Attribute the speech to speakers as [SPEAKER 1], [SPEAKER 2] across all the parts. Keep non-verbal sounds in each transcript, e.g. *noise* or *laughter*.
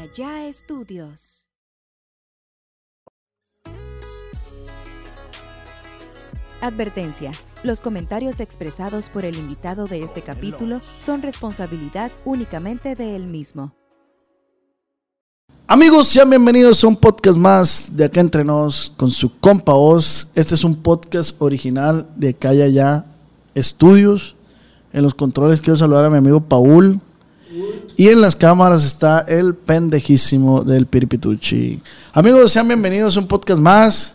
[SPEAKER 1] allá estudios. Advertencia. Los comentarios expresados por el invitado de este capítulo son responsabilidad únicamente de él mismo.
[SPEAKER 2] Amigos, sean bienvenidos a un podcast más de Acá Entre Nos con su compa Oz. Este es un podcast original de Acá y Allá Estudios. En los controles quiero saludar a mi amigo Paul. Y en las cámaras está el pendejísimo del Piripituchi. Amigos, sean bienvenidos a un podcast más.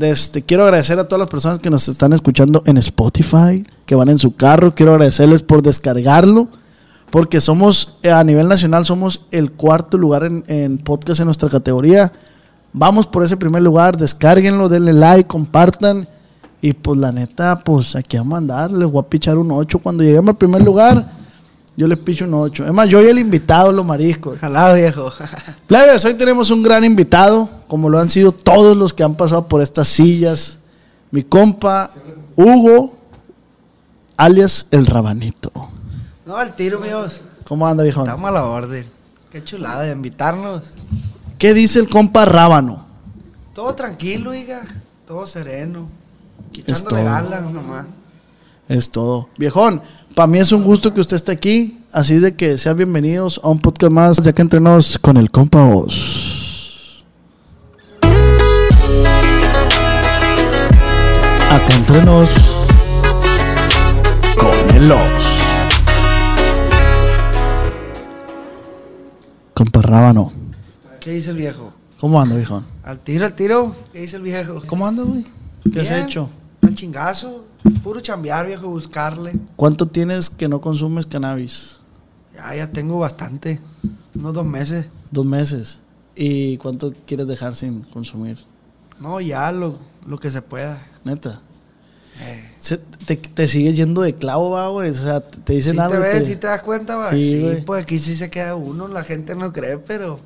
[SPEAKER 2] Este, quiero agradecer a todas las personas que nos están escuchando en Spotify, que van en su carro. Quiero agradecerles por descargarlo, porque somos, eh, a nivel nacional, somos el cuarto lugar en, en podcast en nuestra categoría. Vamos por ese primer lugar, descárguenlo, denle like, compartan. Y pues la neta, pues aquí vamos a andar. Les voy a pichar un 8. Cuando lleguemos al primer lugar, yo les picho un 8. Es más, yo y el invitado, los mariscos.
[SPEAKER 3] Ojalá, viejo. *laughs*
[SPEAKER 2] Plebes, hoy tenemos un gran invitado, como lo han sido todos los que han pasado por estas sillas. Mi compa Hugo, alias El Rabanito.
[SPEAKER 3] No, al tiro, míos.
[SPEAKER 2] ¿Cómo anda, viejo?
[SPEAKER 3] Estamos a la orden. Qué chulada de invitarnos.
[SPEAKER 2] ¿Qué dice el compa Rábano?
[SPEAKER 3] Todo tranquilo, oiga. Todo sereno. Quitándole galas nomás.
[SPEAKER 2] Es todo. Viejón, para mí es un gusto que usted esté aquí. Así de que sean bienvenidos a un podcast más de acá entre nos con el compa Oz. Acá entre nos con el Oz. Compa Rábano.
[SPEAKER 3] ¿Qué dice el viejo?
[SPEAKER 2] ¿Cómo anda, viejón?
[SPEAKER 3] Al tiro, al tiro. ¿Qué dice el viejo?
[SPEAKER 2] ¿Cómo anda, güey? ¿Qué has hecho?
[SPEAKER 3] Al chingazo. Puro chambear, viejo, buscarle.
[SPEAKER 2] ¿Cuánto tienes que no consumes cannabis?
[SPEAKER 3] Ya, ya tengo bastante. Unos dos meses.
[SPEAKER 2] Dos meses. ¿Y cuánto quieres dejar sin consumir?
[SPEAKER 3] No, ya lo, lo que se pueda.
[SPEAKER 2] Neta.
[SPEAKER 3] Eh.
[SPEAKER 2] Se- te, te sigues yendo de clavo, va, güey. O sea, te, dicen
[SPEAKER 3] ¿Sí
[SPEAKER 2] algo.
[SPEAKER 3] te ves?
[SPEAKER 2] te-
[SPEAKER 3] ¿Sí te das cuenta, va?
[SPEAKER 2] Sí,
[SPEAKER 3] pues aquí sí se queda uno. La gente no cree, pero...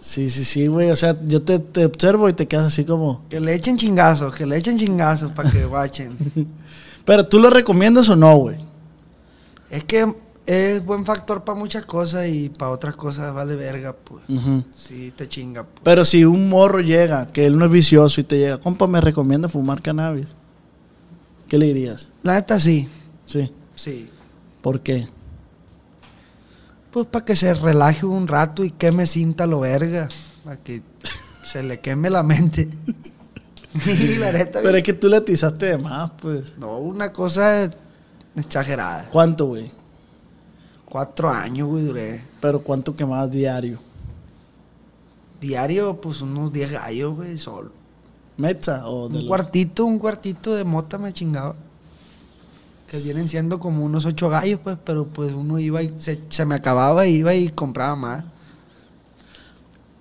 [SPEAKER 2] sí, sí, sí, güey. O sea, yo te, te observo y te quedas así como.
[SPEAKER 3] Que le echen chingazos, que le echen chingazos para que guachen. *laughs*
[SPEAKER 2] Pero tú lo recomiendas o no, güey.
[SPEAKER 3] Es que es buen factor para muchas cosas y para otras cosas vale verga, pues.
[SPEAKER 2] Ujú.
[SPEAKER 3] Sí, te chinga, pues.
[SPEAKER 2] Pero si un morro llega, que él no es vicioso y te llega, compa, me recomienda fumar cannabis. ¿Qué le dirías?
[SPEAKER 3] La neta sí,
[SPEAKER 2] Sí.
[SPEAKER 3] sí.
[SPEAKER 2] ¿Por qué?
[SPEAKER 3] Pues para que se relaje un rato y queme cinta lo verga. Para que se le queme la mente. *laughs* Y la neta,
[SPEAKER 2] Pero es que tú le atizaste de más, pues.
[SPEAKER 3] no, una cosa exagerada.
[SPEAKER 2] ¿Cuánto, güey?
[SPEAKER 3] Cuatro años, güey, duré.
[SPEAKER 2] Pero ¿cuánto quemabas diario?
[SPEAKER 3] Diario, pues unos 10 gallos, güey, solo.
[SPEAKER 2] ¿Mecha o de
[SPEAKER 3] Un
[SPEAKER 2] lo-
[SPEAKER 3] cuartito, un cuartito de mota me chingaba. Que vienen siendo como unos ocho gallos, pues, pero pues uno iba y se, se me acababa, iba y compraba más.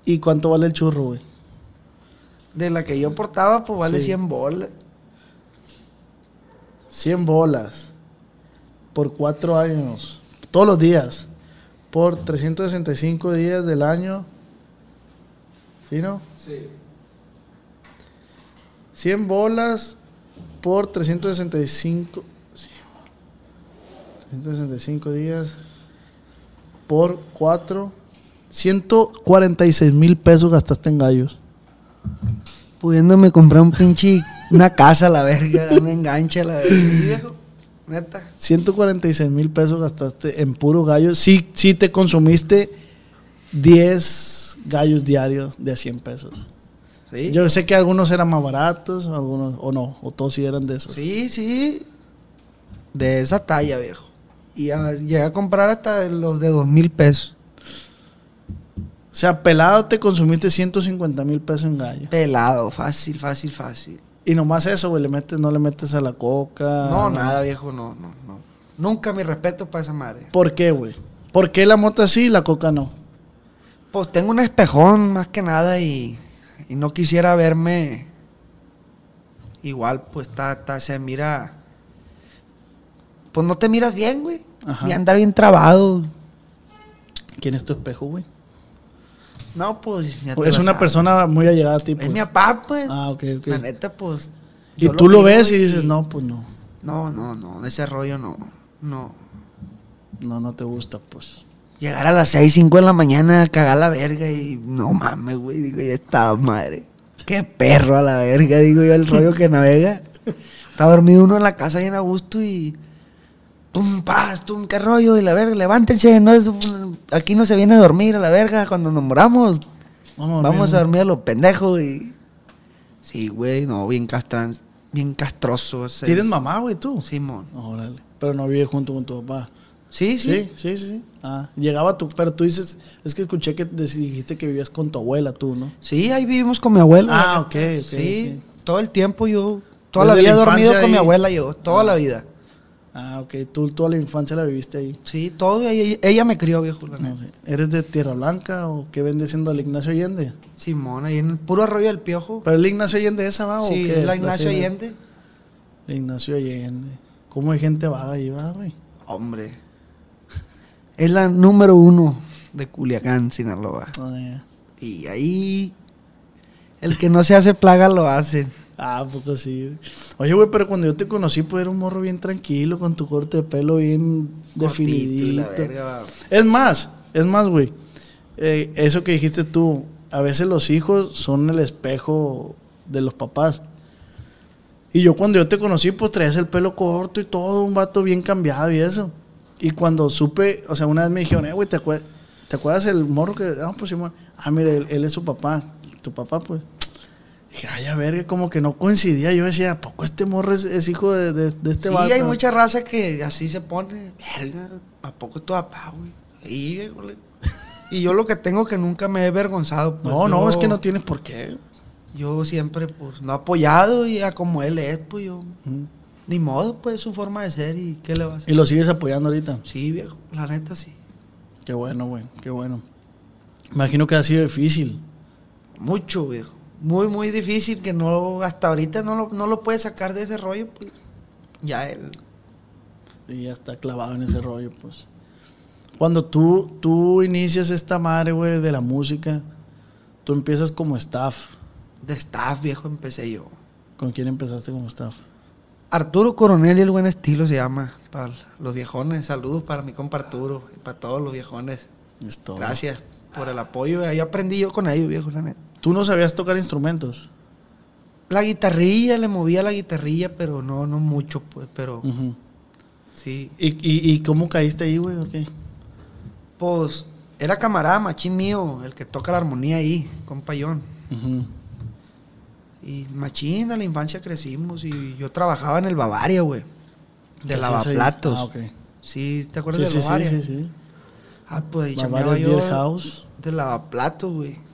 [SPEAKER 2] ¿Y cuánto vale el churro, güey?
[SPEAKER 3] De la que yo portaba, pues vale
[SPEAKER 2] Sí.
[SPEAKER 3] 100 bolas.
[SPEAKER 2] 100 bolas por 4 años, todos los días, por 365 días del año. ¿Sí, no?
[SPEAKER 3] Sí.
[SPEAKER 2] 100 bolas por 365. Sí, 365 días por 4. 146 mil pesos gastaste en gallos.
[SPEAKER 3] Pudiéndome comprar un pinche, una casa a la verga, un enganche a la verga. Viejo, neta.
[SPEAKER 2] 146 mil pesos gastaste en puro gallo. Sí, sí te consumiste 10 gallos diarios de a 100 pesos.
[SPEAKER 3] Sí,
[SPEAKER 2] Yo sé que algunos eran más baratos, algunos o no, o todos sí eran de esos.
[SPEAKER 3] sí, sí. De esa talla, viejo. Y a- llegué a comprar hasta los de dos mil pesos.
[SPEAKER 2] O sea, pelado te consumiste 150 mil pesos en gallo.
[SPEAKER 3] Pelado, fácil, fácil, fácil.
[SPEAKER 2] Y nomás eso, güey, le metes, no le metes a la coca.
[SPEAKER 3] No, nada, viejo, no, no, no. Nunca mi respeto para esa madre.
[SPEAKER 2] ¿Por qué, güey? ¿Por qué la mota sí y la coca no?
[SPEAKER 3] Pues tengo un espejón más que nada y, y no quisiera verme igual, pues está, está- se mira. Pues no te miras bien, güey. Y andar bien trabado.
[SPEAKER 2] ¿Quién es tu espejo, güey?
[SPEAKER 3] No, pues. ya te
[SPEAKER 2] Es una
[SPEAKER 3] sabes.
[SPEAKER 2] persona muy allegada a ti,
[SPEAKER 3] Es
[SPEAKER 2] pues.
[SPEAKER 3] mi papá, pues.
[SPEAKER 2] Ah, ok, ok.
[SPEAKER 3] La neta, pues.
[SPEAKER 2] Y tú lo ves y dices, no, pues no.
[SPEAKER 3] No, no, no. Ese rollo no. No.
[SPEAKER 2] No, no te gusta, pues.
[SPEAKER 3] Llegar a las 6, 5 de la mañana cagar la verga y no mames, güey. Digo, ya está madre. Qué perro a la verga, digo yo, el rollo que navega. *laughs* Está dormido uno en la casa bien a gusto y. Tum, paz, tum, qué rollo. Y la verga, levántense. No es- aquí no se viene a dormir a la verga. Cuando nos moramos,
[SPEAKER 2] Vamos,
[SPEAKER 3] vamos a
[SPEAKER 2] dormir.
[SPEAKER 3] dormir a los pendejos. Y. Sí, güey, no, bien castran, bien castroso.
[SPEAKER 2] ¿Tienes mamá, güey, tú?
[SPEAKER 3] Simón.
[SPEAKER 2] Órale. Pero no vive junto con tu papá.
[SPEAKER 3] Sí, sí.
[SPEAKER 2] Sí, sí, sí. sí. Ah, llegaba tu... Pero tú dices... Es que escuché que dijiste que vivías con tu abuela, tú, ¿no?
[SPEAKER 3] Sí, ahí vivimos con mi abuela.
[SPEAKER 2] Ah, ok, ok,
[SPEAKER 3] Sí,
[SPEAKER 2] ok.
[SPEAKER 3] todo el tiempo yo, toda
[SPEAKER 2] Desde
[SPEAKER 3] la vida he dormido con mi abuela yo, toda
[SPEAKER 2] Ah.
[SPEAKER 3] la vida.
[SPEAKER 2] Ah, ok. Tú toda la infancia la viviste ahí.
[SPEAKER 3] Sí, todo, ella, ella me crió, viejo, la.
[SPEAKER 2] ¿Eres de Tierra Blanca o qué vende siendo el Ignacio Allende?
[SPEAKER 3] Simón, ahí en el puro arroyo del piojo.
[SPEAKER 2] ¿Pero el Ignacio Allende esa va o
[SPEAKER 3] sí,
[SPEAKER 2] qué?
[SPEAKER 3] la Ignacio? Allende.
[SPEAKER 2] La Ignacio Allende. ¿Cómo hay gente vaga ahí, va, güey?
[SPEAKER 3] Hombre. Es la número uno de Culiacán, Sinaloa.
[SPEAKER 2] Ah,
[SPEAKER 3] Y ahí, el que no se hace plaga lo hace.
[SPEAKER 2] Ah, poco sí. Oye, güey, pero cuando yo te conocí, pues era un morro bien tranquilo, con tu corte de pelo bien
[SPEAKER 3] Cortito
[SPEAKER 2] definidito.
[SPEAKER 3] verga.
[SPEAKER 2] Es más, es más, güey. Eh, eso que dijiste tú, a veces los hijos son el espejo de los papás. Y yo cuando yo te conocí, pues traías el pelo corto y todo, un vato bien cambiado y eso. Y cuando supe, o sea, una vez me dijeron, eh, güey, ¿te, acue- ¿te acuerdas el morro que... Ah, pues Simón. Ah, mira, él, él es su papá. Tu papá, pues. Dije, ay, a ver, como que no coincidía. Yo decía, ¿a poco este morro es, es hijo de, de- de este
[SPEAKER 3] sí,
[SPEAKER 2] vato?
[SPEAKER 3] hay mucha raza que así se pone. Verga, ¿a poco es tu papá, güey? Sí, le- *laughs* Y yo lo que tengo que nunca me he avergonzado. pues,
[SPEAKER 2] No, no, es que no tienes por qué.
[SPEAKER 3] Yo siempre, pues, no he apoyado y a como él es, pues yo. Ni modo, pues, es su forma de ser y qué le va a hacer.
[SPEAKER 2] Y lo sigues apoyando ahorita.
[SPEAKER 3] Sí, viejo, la neta sí.
[SPEAKER 2] Qué bueno, güey, qué bueno. Imagino que ha sido difícil.
[SPEAKER 3] Mucho, viejo. Muy, muy difícil que no, hasta ahorita no lo, no lo puede sacar de ese rollo, pues. Ya él.
[SPEAKER 2] Y ya está clavado en ese rollo, pues. Cuando tú, tú inicias esta madre, güey, de la música, tú empiezas como staff.
[SPEAKER 3] De staff, viejo, empecé yo.
[SPEAKER 2] ¿Con quién empezaste como staff?
[SPEAKER 3] Arturo Coronel y el buen estilo se llama. Para los viejones. Saludos para mi compa Arturo y para todos los viejones.
[SPEAKER 2] Es todo.
[SPEAKER 3] Gracias por el apoyo. Ahí aprendí yo con ellos, viejo, la neta.
[SPEAKER 2] ¿Tú no sabías tocar instrumentos?
[SPEAKER 3] La guitarrilla, le movía la guitarrilla, pero no, no mucho, pues, pero sí.
[SPEAKER 2] ¿Y, y, y cómo caíste ahí, güey? o qué?
[SPEAKER 3] Pues era camarada, machín mío, el que toca la armonía ahí, compayón. Y machín, a la infancia crecimos y yo trabajaba en el Bavaria, güey.
[SPEAKER 2] ¿Qué
[SPEAKER 3] De lavaplatos.
[SPEAKER 2] Ah.
[SPEAKER 3] Sí, ¿te
[SPEAKER 2] Sí,
[SPEAKER 3] acuerdas
[SPEAKER 2] sí,
[SPEAKER 3] del
[SPEAKER 2] sí,
[SPEAKER 3] Bavaria?
[SPEAKER 2] sí, sí.
[SPEAKER 3] Ah, pues chambeaba yo
[SPEAKER 2] Beer House.
[SPEAKER 3] de lavaplatos, güey.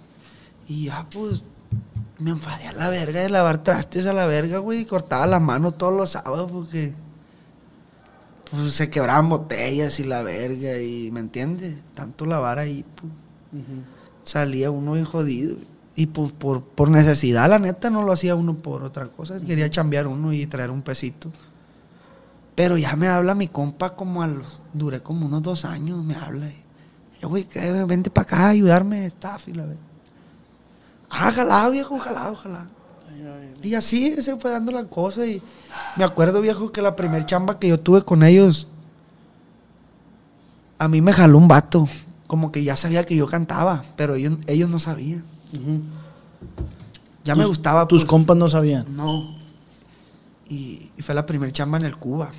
[SPEAKER 3] Y ya, pues, me enfadé a la verga de lavar trastes a la verga, güey. Y cortaba la mano todos los sábados porque... Pues se quebraban botellas y la verga y, ¿me entiendes? Tanto lavar ahí, pues, salía uno bien jodido. Y pues por, por necesidad, la neta, no lo hacía uno por otra cosa. Quería chambear uno y traer un pesito. Pero ya me habla mi compa como a los... Duré como unos dos años, me habla. Y, yo, güey, vente para acá a ayudarme, staff y la verga. Ah, jalado, viejo, jalado, jalado. Y así se fue dando la cosa. Y me acuerdo, viejo, que la primer chamba que yo tuve con ellos, a mí me jaló un vato. Como que ya sabía que yo cantaba, pero ellos, ellos no sabían. Ya me gustaba.
[SPEAKER 2] Tus
[SPEAKER 3] pues.
[SPEAKER 2] compas no sabían.
[SPEAKER 3] No. Y, y fue la primer chamba en el Cuba.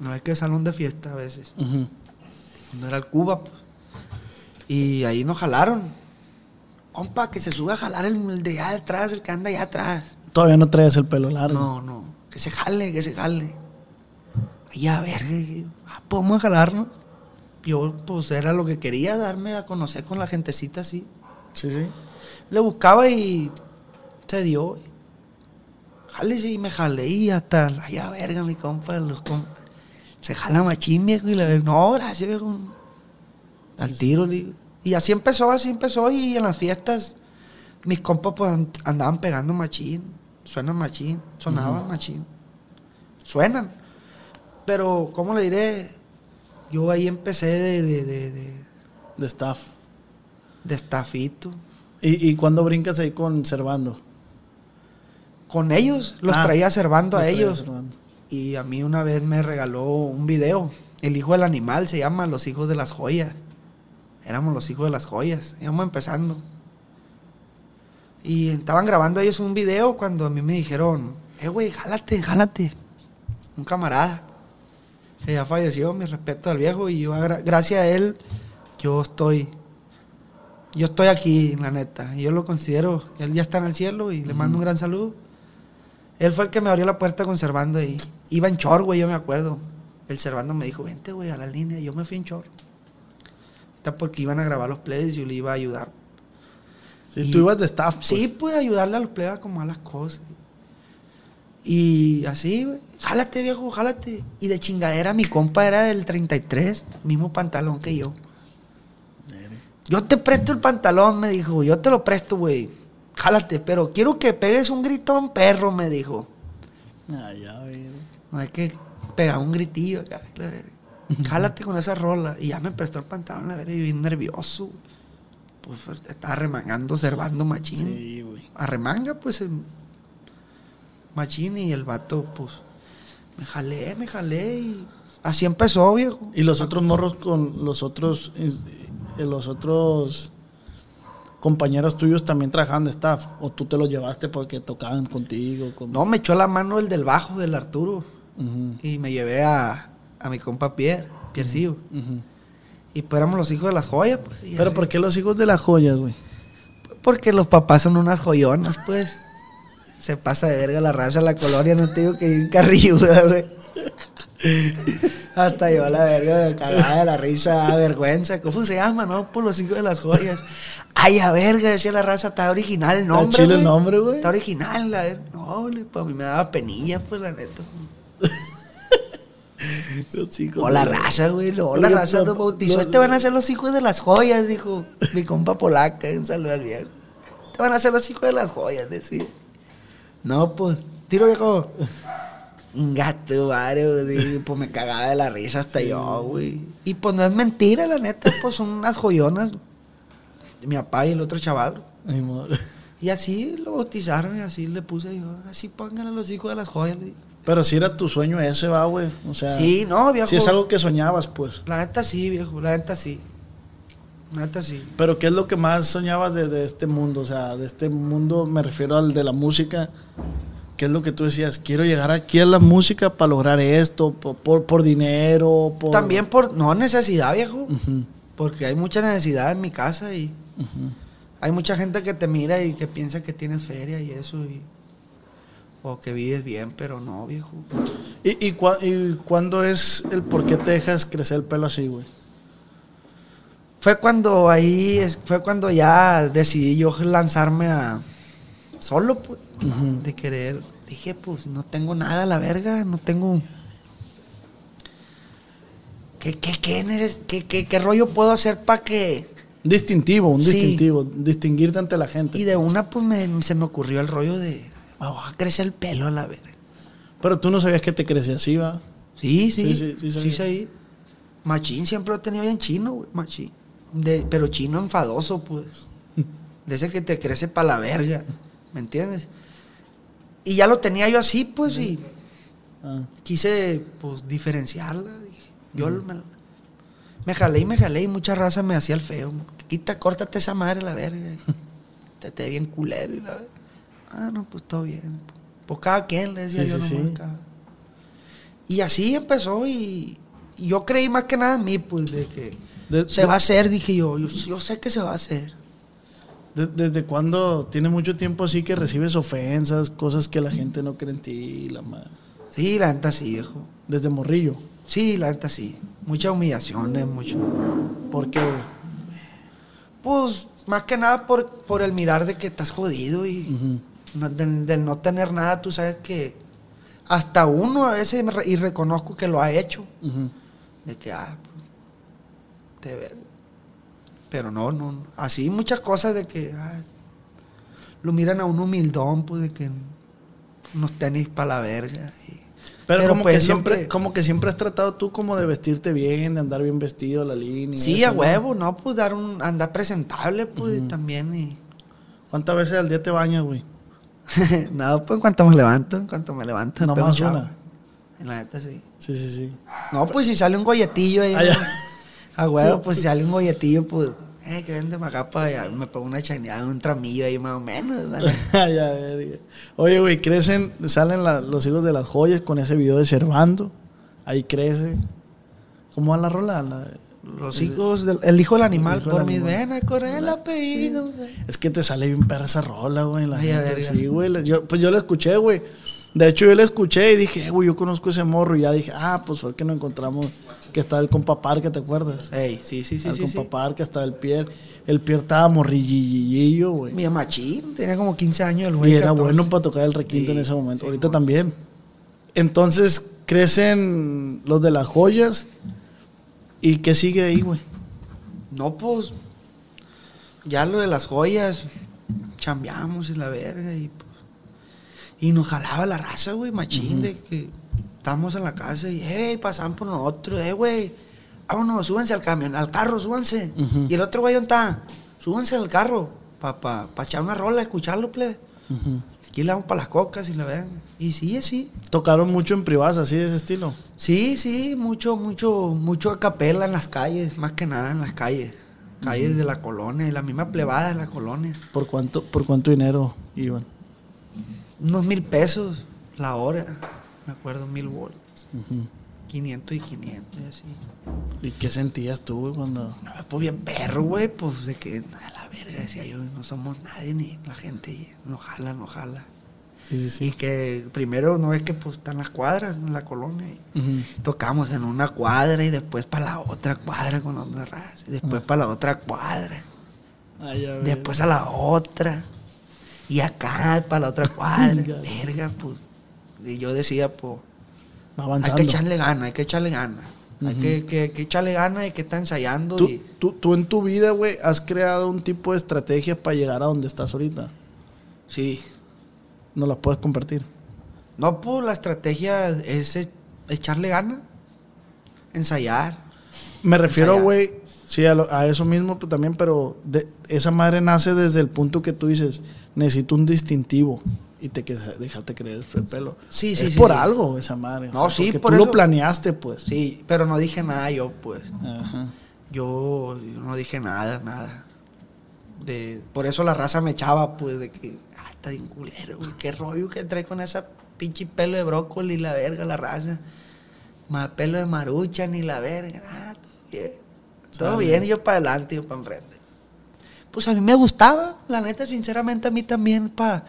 [SPEAKER 3] No es que salón de fiesta a veces.
[SPEAKER 2] Ujú.
[SPEAKER 3] No era el Cuba. pues. Y ahí nos jalaron. Compa, que se sube a jalar el, de allá atrás, el que anda allá atrás.
[SPEAKER 2] Todavía no traes el pelo largo.
[SPEAKER 3] No, no. Que se jale, que se jale. Ay, a ver, ah, podemos jalarnos. Yo, pues, era lo que quería, darme a conocer con la gentecita así.
[SPEAKER 2] Sí, sí.
[SPEAKER 3] Le buscaba y se dio. Jálese y me jalé y hasta allá verga mi compa, los compas. Se jala machín, viejo, y le digo, no, gracias, viejo. Al tiro, le digo. Y así empezó, así empezó. Y en las fiestas, mis compas pues an- andaban pegando machín. Suenan machín, sonaban machín. Suenan. Pero, ¿cómo le diré? Yo ahí empecé de, de, de, de,
[SPEAKER 2] De staff.
[SPEAKER 3] de estafito.
[SPEAKER 2] ¿Y, y cuándo brincas ahí con Servando?
[SPEAKER 3] Con ellos, los
[SPEAKER 2] Ah,
[SPEAKER 3] traía servando
[SPEAKER 2] Los
[SPEAKER 3] a ellos.
[SPEAKER 2] Servando.
[SPEAKER 3] Y a mí una vez me regaló un video. El hijo del animal se llama Los hijos de las joyas. Éramos los hijos de las joyas. Íbamos empezando. Y estaban grabando ellos un video cuando a mí me dijeron, eh, güey, jálate, jálate. Un camarada. Que ya falleció, mi respeto al viejo. Y yo, gracias a él, yo estoy. Yo estoy aquí, la neta. Y yo lo considero. Él ya está en el cielo y le mando un gran saludo. Él fue el que me abrió la puerta con Servando y iba en chor, güey, yo me acuerdo. El Servando me dijo, vente, güey, a la línea. Y yo me fui en chor. Está porque iban a grabar los plays y yo le iba a ayudar.
[SPEAKER 2] Sí,
[SPEAKER 3] Y-
[SPEAKER 2] tú ibas de staff. pues.
[SPEAKER 3] Sí, pues ayudarle a los plebes a acomodar las cosas. Y así, güey. Jálate, viejo, jálate. Y de chingadera, mi compa era del 33, mismo pantalón que yo. Yo te presto el pantalón, me dijo. Yo te lo presto, güey. Jálate, pero quiero que pegues un gritón perro, me dijo.
[SPEAKER 2] Ah, ya, güey.
[SPEAKER 3] No hay que pegar un gritillo acá. la verga. Jálate con esa rola. Y ya me prestó el pantalón, la verga, y bien nervioso. Pues estaba remangando, observando machín.
[SPEAKER 2] Sí, güey.
[SPEAKER 3] Arremanga, pues, el machín y el vato, pues, me jalé, me jalé y así empezó, viejo.
[SPEAKER 2] Y los otros morros con los otros, eh, los otros compañeros tuyos también trabajaban de staff. O tú te los llevaste porque tocaban contigo. con-
[SPEAKER 3] No, me echó la mano el del bajo, del Arturo. Y me llevé a, a mi compa Pierre,
[SPEAKER 2] ujú.
[SPEAKER 3] Y pues éramos los hijos de las joyas, pues. y
[SPEAKER 2] Pero
[SPEAKER 3] así.
[SPEAKER 2] ¿por qué los hijos de las joyas, güey?
[SPEAKER 3] Porque los papás son unas joyonas, pues. *laughs* Se pasa de verga la raza de la colonia, no te digo que bien carrilluda, güey. Hasta yo a la verga, cagada de la risa, vergüenza. ¿Cómo se llama, no? Por los hijos de las joyas. Ay, a verga, decía la raza, está original el
[SPEAKER 2] Está
[SPEAKER 3] nombre.
[SPEAKER 2] chile el nombre, güey.
[SPEAKER 3] Está original, la ver- No, güey, pues a mí me daba penilla, pues la neta.
[SPEAKER 2] Los hijos
[SPEAKER 3] O la
[SPEAKER 2] de-
[SPEAKER 3] raza, güey. Luego la
[SPEAKER 2] Oye,
[SPEAKER 3] raza nos bautizó.
[SPEAKER 2] no,
[SPEAKER 3] Este van a ser los hijos de las joyas, dijo mi compa polaca. Un saludo al viejo. Te van a ser los hijos de las joyas, decía. No, pues, tiro viejo. Un gato, vario, güey. Pues me cagaba de la risa hasta yo, güey. Y pues no es mentira, la neta, pues son unas joyonas. Mi papá y el otro chaval.
[SPEAKER 2] Ay, mo-
[SPEAKER 3] Y así lo bautizaron y así le puse yo. Así pónganle a los hijos de las joyas. le.
[SPEAKER 2] Pero si era tu sueño ese, va, güey. O sea,
[SPEAKER 3] Sí, no, viejo.
[SPEAKER 2] si es algo que soñabas, pues.
[SPEAKER 3] La neta sí, viejo, la neta sí. La neta sí.
[SPEAKER 2] Pero ¿qué es lo que más soñabas de, de este mundo? O sea, de este mundo me refiero al de la música. ¿Qué es lo que tú decías? Quiero llegar aquí a la música para lograr esto, por, por, por dinero, por...
[SPEAKER 3] También por no necesidad, viejo. Porque hay mucha necesidad en mi casa y hay mucha gente que te mira y que piensa que tienes feria y eso. Y, o que vives bien, pero no, viejo.
[SPEAKER 2] ¿Y, y, cua- y cuándo es el por qué te dejas crecer el pelo así, güey?
[SPEAKER 3] Fue cuando ahí, fue cuando ya decidí yo lanzarme a solo, pues, de querer. Dije, pues no tengo nada a la verga, no tengo. ¿Qué, qué, qué, qué, qué- qué rollo puedo hacer para que.?
[SPEAKER 2] Distintivo, un
[SPEAKER 3] Sí.
[SPEAKER 2] distintivo, distinguirte ante la gente.
[SPEAKER 3] Y de una, pues me- se me ocurrió el rollo de. Me voy a crecer el pelo a la verga.
[SPEAKER 2] Pero tú no sabías que te crecía así, va.
[SPEAKER 3] Sí, sí.
[SPEAKER 2] Sí, sí, sí
[SPEAKER 3] Sí. Machín siempre lo he tenido bien chino, güey. Machín. De, pero chino enfadoso, pues. De ese que te crece para la verga. ¿Me entiendes? Y ya lo tenía yo así, pues, y
[SPEAKER 2] Ah,
[SPEAKER 3] quise, pues, diferenciarla. Dije, yo me, me jalé y me jalé y mucha raza me hacía el feo. Quita, córtate esa madre la verga. *laughs* Te, te bien culero y la verga. Ah, no, pues todo bien. Pues cada quien le decía
[SPEAKER 2] Sí,
[SPEAKER 3] yo
[SPEAKER 2] sí,
[SPEAKER 3] nomás.
[SPEAKER 2] sí.
[SPEAKER 3] cada- Y así empezó y, yo creí más que nada en mí, pues, de que
[SPEAKER 2] De-
[SPEAKER 3] se
[SPEAKER 2] de-
[SPEAKER 3] va a hacer, dije yo. yo. yo sé que se va a hacer.
[SPEAKER 2] de- ¿Desde cuándo tiene mucho tiempo así que recibes ofensas, cosas que la gente no cree en ti, la madre?
[SPEAKER 3] Sí, la neta sí, viejo.
[SPEAKER 2] Desde morrillo.
[SPEAKER 3] Sí, la neta sí. Muchas humillaciones, mucho.
[SPEAKER 2] ¿Por qué?
[SPEAKER 3] Pues más que nada por, por el mirar de que estás jodido y. no- del, del no tener nada, tú sabes que hasta uno a veces, y reconozco que lo ha hecho, de que, ah, te ve- Pero no, no. Así muchas cosas de que lo miran a un humildón, pues de que unos tenis para la verga. y-
[SPEAKER 2] Pero,
[SPEAKER 3] Pero
[SPEAKER 2] como,
[SPEAKER 3] pues
[SPEAKER 2] que siempre,
[SPEAKER 3] siempre-
[SPEAKER 2] como que siempre has tratado tú como de vestirte bien, de andar bien vestido, la línea.
[SPEAKER 3] Sí,
[SPEAKER 2] eso,
[SPEAKER 3] a huevo, ¿no? Pues dar un, andar presentable, pues también. Y...
[SPEAKER 2] ¿Cuántas veces al día te bañas, güey? *laughs*
[SPEAKER 3] no, pues en cuanto me levanto, en cuanto me levanto.
[SPEAKER 2] No
[SPEAKER 3] pego
[SPEAKER 2] más una.
[SPEAKER 3] En la neta, sí.
[SPEAKER 2] Sí, sí, sí.
[SPEAKER 3] No, pues si sale un golletillo ahí.
[SPEAKER 2] Ah, ya.
[SPEAKER 3] ¿no? A huevo, pues si *laughs* sale un golletillo, pues, eh, que vende allá. Me pongo una chaneada, un tramillo ahí más o menos. la neta. *laughs*
[SPEAKER 2] Ay, a ver. Oye, güey, crecen, salen la- los hijos de las joyas con ese video de Servando. Ahí crece. ¿Cómo va la rola? La-
[SPEAKER 3] Los hijos del el hijo del animal,
[SPEAKER 2] hijo
[SPEAKER 3] por mis venas, corre el apellido.
[SPEAKER 2] Es que te sale bien perra esa rola, güey. La
[SPEAKER 3] Ay, verga.
[SPEAKER 2] sí, güey. Yo, pues yo la escuché, güey. De hecho, yo la escuché y dije, eh, güey, yo conozco ese morro. Y ya dije, ah, pues fue el que nos encontramos, que estaba el compa Parque, ¿te acuerdas?
[SPEAKER 3] Ey, sí, sí, sí,
[SPEAKER 2] el
[SPEAKER 3] sí.
[SPEAKER 2] compa
[SPEAKER 3] sí.
[SPEAKER 2] Parque, estaba el Pierre. El Pierre estaba morrillillo, güey.
[SPEAKER 3] Mi machín, tenía como 15 años el güey.
[SPEAKER 2] Y era
[SPEAKER 3] 14.
[SPEAKER 2] bueno para tocar el requinto
[SPEAKER 3] Sí,
[SPEAKER 2] en ese momento. Ahorita también. Entonces crecen los de las joyas. ¿Y qué sigue ahí, güey?
[SPEAKER 3] No, pues, ya lo de las joyas, chambeamos y la verga y pues, y nos jalaba la raza, güey, machín, de que estábamos en la casa y, hey, pasaban por nosotros, eh, güey, vámonos, súbanse al camión, al carro, súbanse. Y el otro güey, ¿dónde está? Súbanse al carro, para pa, pa echar una rola, escucharlo, plebe. Aquí le damos para las cocas y la verga. Y sí, sí.
[SPEAKER 2] Tocaron mucho en privadas, así de ese estilo.
[SPEAKER 3] Sí, sí, mucho, mucho, mucho a capela en las calles, más que nada en las calles. Calles de la colonia, y la misma plebada de la colonia.
[SPEAKER 2] ¿Por cuánto, por cuánto dinero iban?
[SPEAKER 3] Unos mil pesos la hora, me acuerdo, mil bolas.
[SPEAKER 2] Ujú.
[SPEAKER 3] 500 y 500 y así.
[SPEAKER 2] ¿Y qué sentías tú, güey, cuando...?
[SPEAKER 3] No, pues bien perro, güey, pues de que, la verga, decía yo, no somos nadie ni la gente, no jala, no jala.
[SPEAKER 2] Sí, sí,
[SPEAKER 3] Y que primero no es que pues están las cuadras en la colonia. y. Tocamos en una cuadra y después para la otra cuadra con otra raza. Y después para la otra cuadra.
[SPEAKER 2] Ay, a ver.
[SPEAKER 3] Después a la otra. Y acá para la otra *laughs* cuadra. Verga, pues. Y yo decía, pues,
[SPEAKER 2] Va
[SPEAKER 3] hay
[SPEAKER 2] avanzando.
[SPEAKER 3] que echarle gana, hay que echarle gana. Hay que, que, que echarle gana y que está ensayando.
[SPEAKER 2] ¿Tú,
[SPEAKER 3] y-
[SPEAKER 2] tú, tú en tu vida, güey, has creado un tipo de estrategia para llegar a donde estás ahorita.
[SPEAKER 3] sí.
[SPEAKER 2] ¿No las puedes compartir?
[SPEAKER 3] No, pues la estrategia es e- echarle gana. Ensayar.
[SPEAKER 2] Me refiero, güey, sí, a, lo- a eso mismo pues, también, pero de- esa madre nace desde el punto que tú dices, necesito un distintivo y te que- dejaste creer el pelo.
[SPEAKER 3] Sí, sí,
[SPEAKER 2] es
[SPEAKER 3] sí,
[SPEAKER 2] por
[SPEAKER 3] sí.
[SPEAKER 2] algo esa madre.
[SPEAKER 3] No, sí,
[SPEAKER 2] porque
[SPEAKER 3] por
[SPEAKER 2] tú
[SPEAKER 3] eso-
[SPEAKER 2] lo planeaste, pues.
[SPEAKER 3] Sí, pero no dije nada yo, pues.
[SPEAKER 2] Ajá.
[SPEAKER 3] Yo, yo no dije nada, nada. De, por eso la raza me echaba, pues, de que, ah, está bien culero, güey. Qué rollo que trae con esa pinche pelo de brócoli, la verga, la raza. Más pelo de marucha, ni la verga. Ah, todo bien. Todo bien, y yo para adelante, yo para enfrente. Pues a mí me gustaba, la neta, sinceramente, a mí también, pa.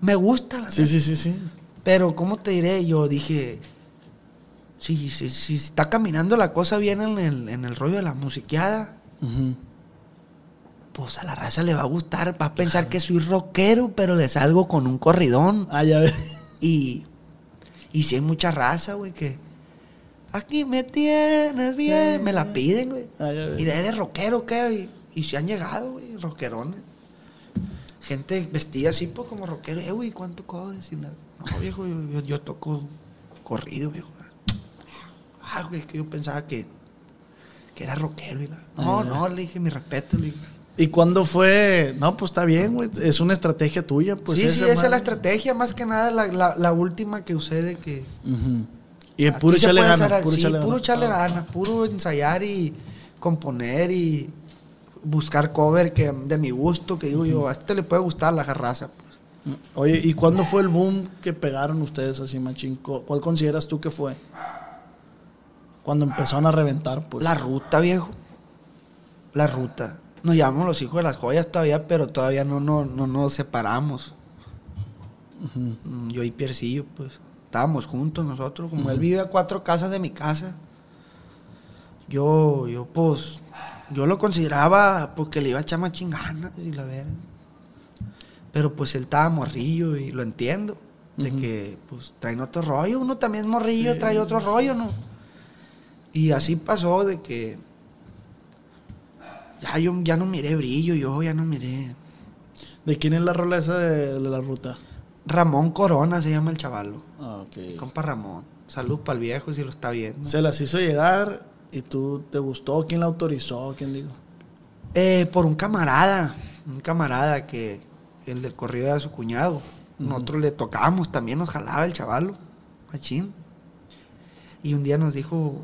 [SPEAKER 3] Me gusta, la
[SPEAKER 2] Sí,
[SPEAKER 3] neta.
[SPEAKER 2] sí, sí, sí.
[SPEAKER 3] Pero, ¿cómo te diré? Yo dije, si, si, si está caminando la cosa bien en el, en el rollo de la musiqueada, pues a la raza le va a gustar, va a pensar que soy rockero, pero le salgo con un corridón.
[SPEAKER 2] Ah, ya ves.
[SPEAKER 3] Y, y si hay mucha raza, güey, que aquí me tienes bien, me la piden, güey.
[SPEAKER 2] Ah.
[SPEAKER 3] Y de eres rockero, ¿qué? Y, y se han llegado, güey, rockerones. Gente vestida así, pues, como rockero. Eh, güey, ¿cuánto cobres? Y la- No, viejo, yo, yo, yo toco corrido, viejo. Ah, güey, es que yo pensaba que, que era rockero. Y la... No,
[SPEAKER 2] Ah,
[SPEAKER 3] no, le dije, mi respeto, le dije.
[SPEAKER 2] ¿Y cuándo fue? No, pues está bien, güey. Es una estrategia tuya, pues.
[SPEAKER 3] sí, sí, esa es la estrategia, más que nada la, la, la última que usé de que...
[SPEAKER 2] Ujú. Y es puro echarle ganas. Puro
[SPEAKER 3] sí, puro echarle ganas, puro ensayar y componer y buscar cover que de mi gusto, que digo yo, a este le puede gustar la jarraza. pues.
[SPEAKER 2] Oye, ¿y cuándo fue el boom que pegaron ustedes así, machín? ¿Cu- ¿Cuál consideras tú que fue? Cuando empezaron a reventar, pues.
[SPEAKER 3] La ruta, viejo. La ruta. Nos llamamos los hijos de las joyas todavía, pero todavía no, no, no nos separamos. Mm, Yo y Piercillo, pues. Estábamos juntos nosotros. Como él vive a cuatro casas de mi casa. Yo, yo, pues. Yo lo consideraba porque le iba a echar más chinganas y la verga. Pero pues él estaba morrillo y lo entiendo. De que, pues, traen otro rollo. Uno también es morrillo,
[SPEAKER 2] Sí,
[SPEAKER 3] trae otro
[SPEAKER 2] sí.
[SPEAKER 3] rollo, ¿no? Y así pasó de que Ya yo ya no miré brillo, yo ya no miré.
[SPEAKER 2] ¿De quién es la rola esa de, de la ruta?
[SPEAKER 3] Ramón Corona se llama el chavalo.
[SPEAKER 2] Ah, ok.
[SPEAKER 3] Compa Ramón. Salud para el viejo si lo está viendo.
[SPEAKER 2] Se las hizo llegar y tú te gustó. ¿Quién la autorizó? ¿Quién dijo?
[SPEAKER 3] Eh, por un camarada, un camarada que, el del corrido de su cuñado. Nosotros le tocábamos también, nos jalaba el chavalo, machín. Y un día nos dijo,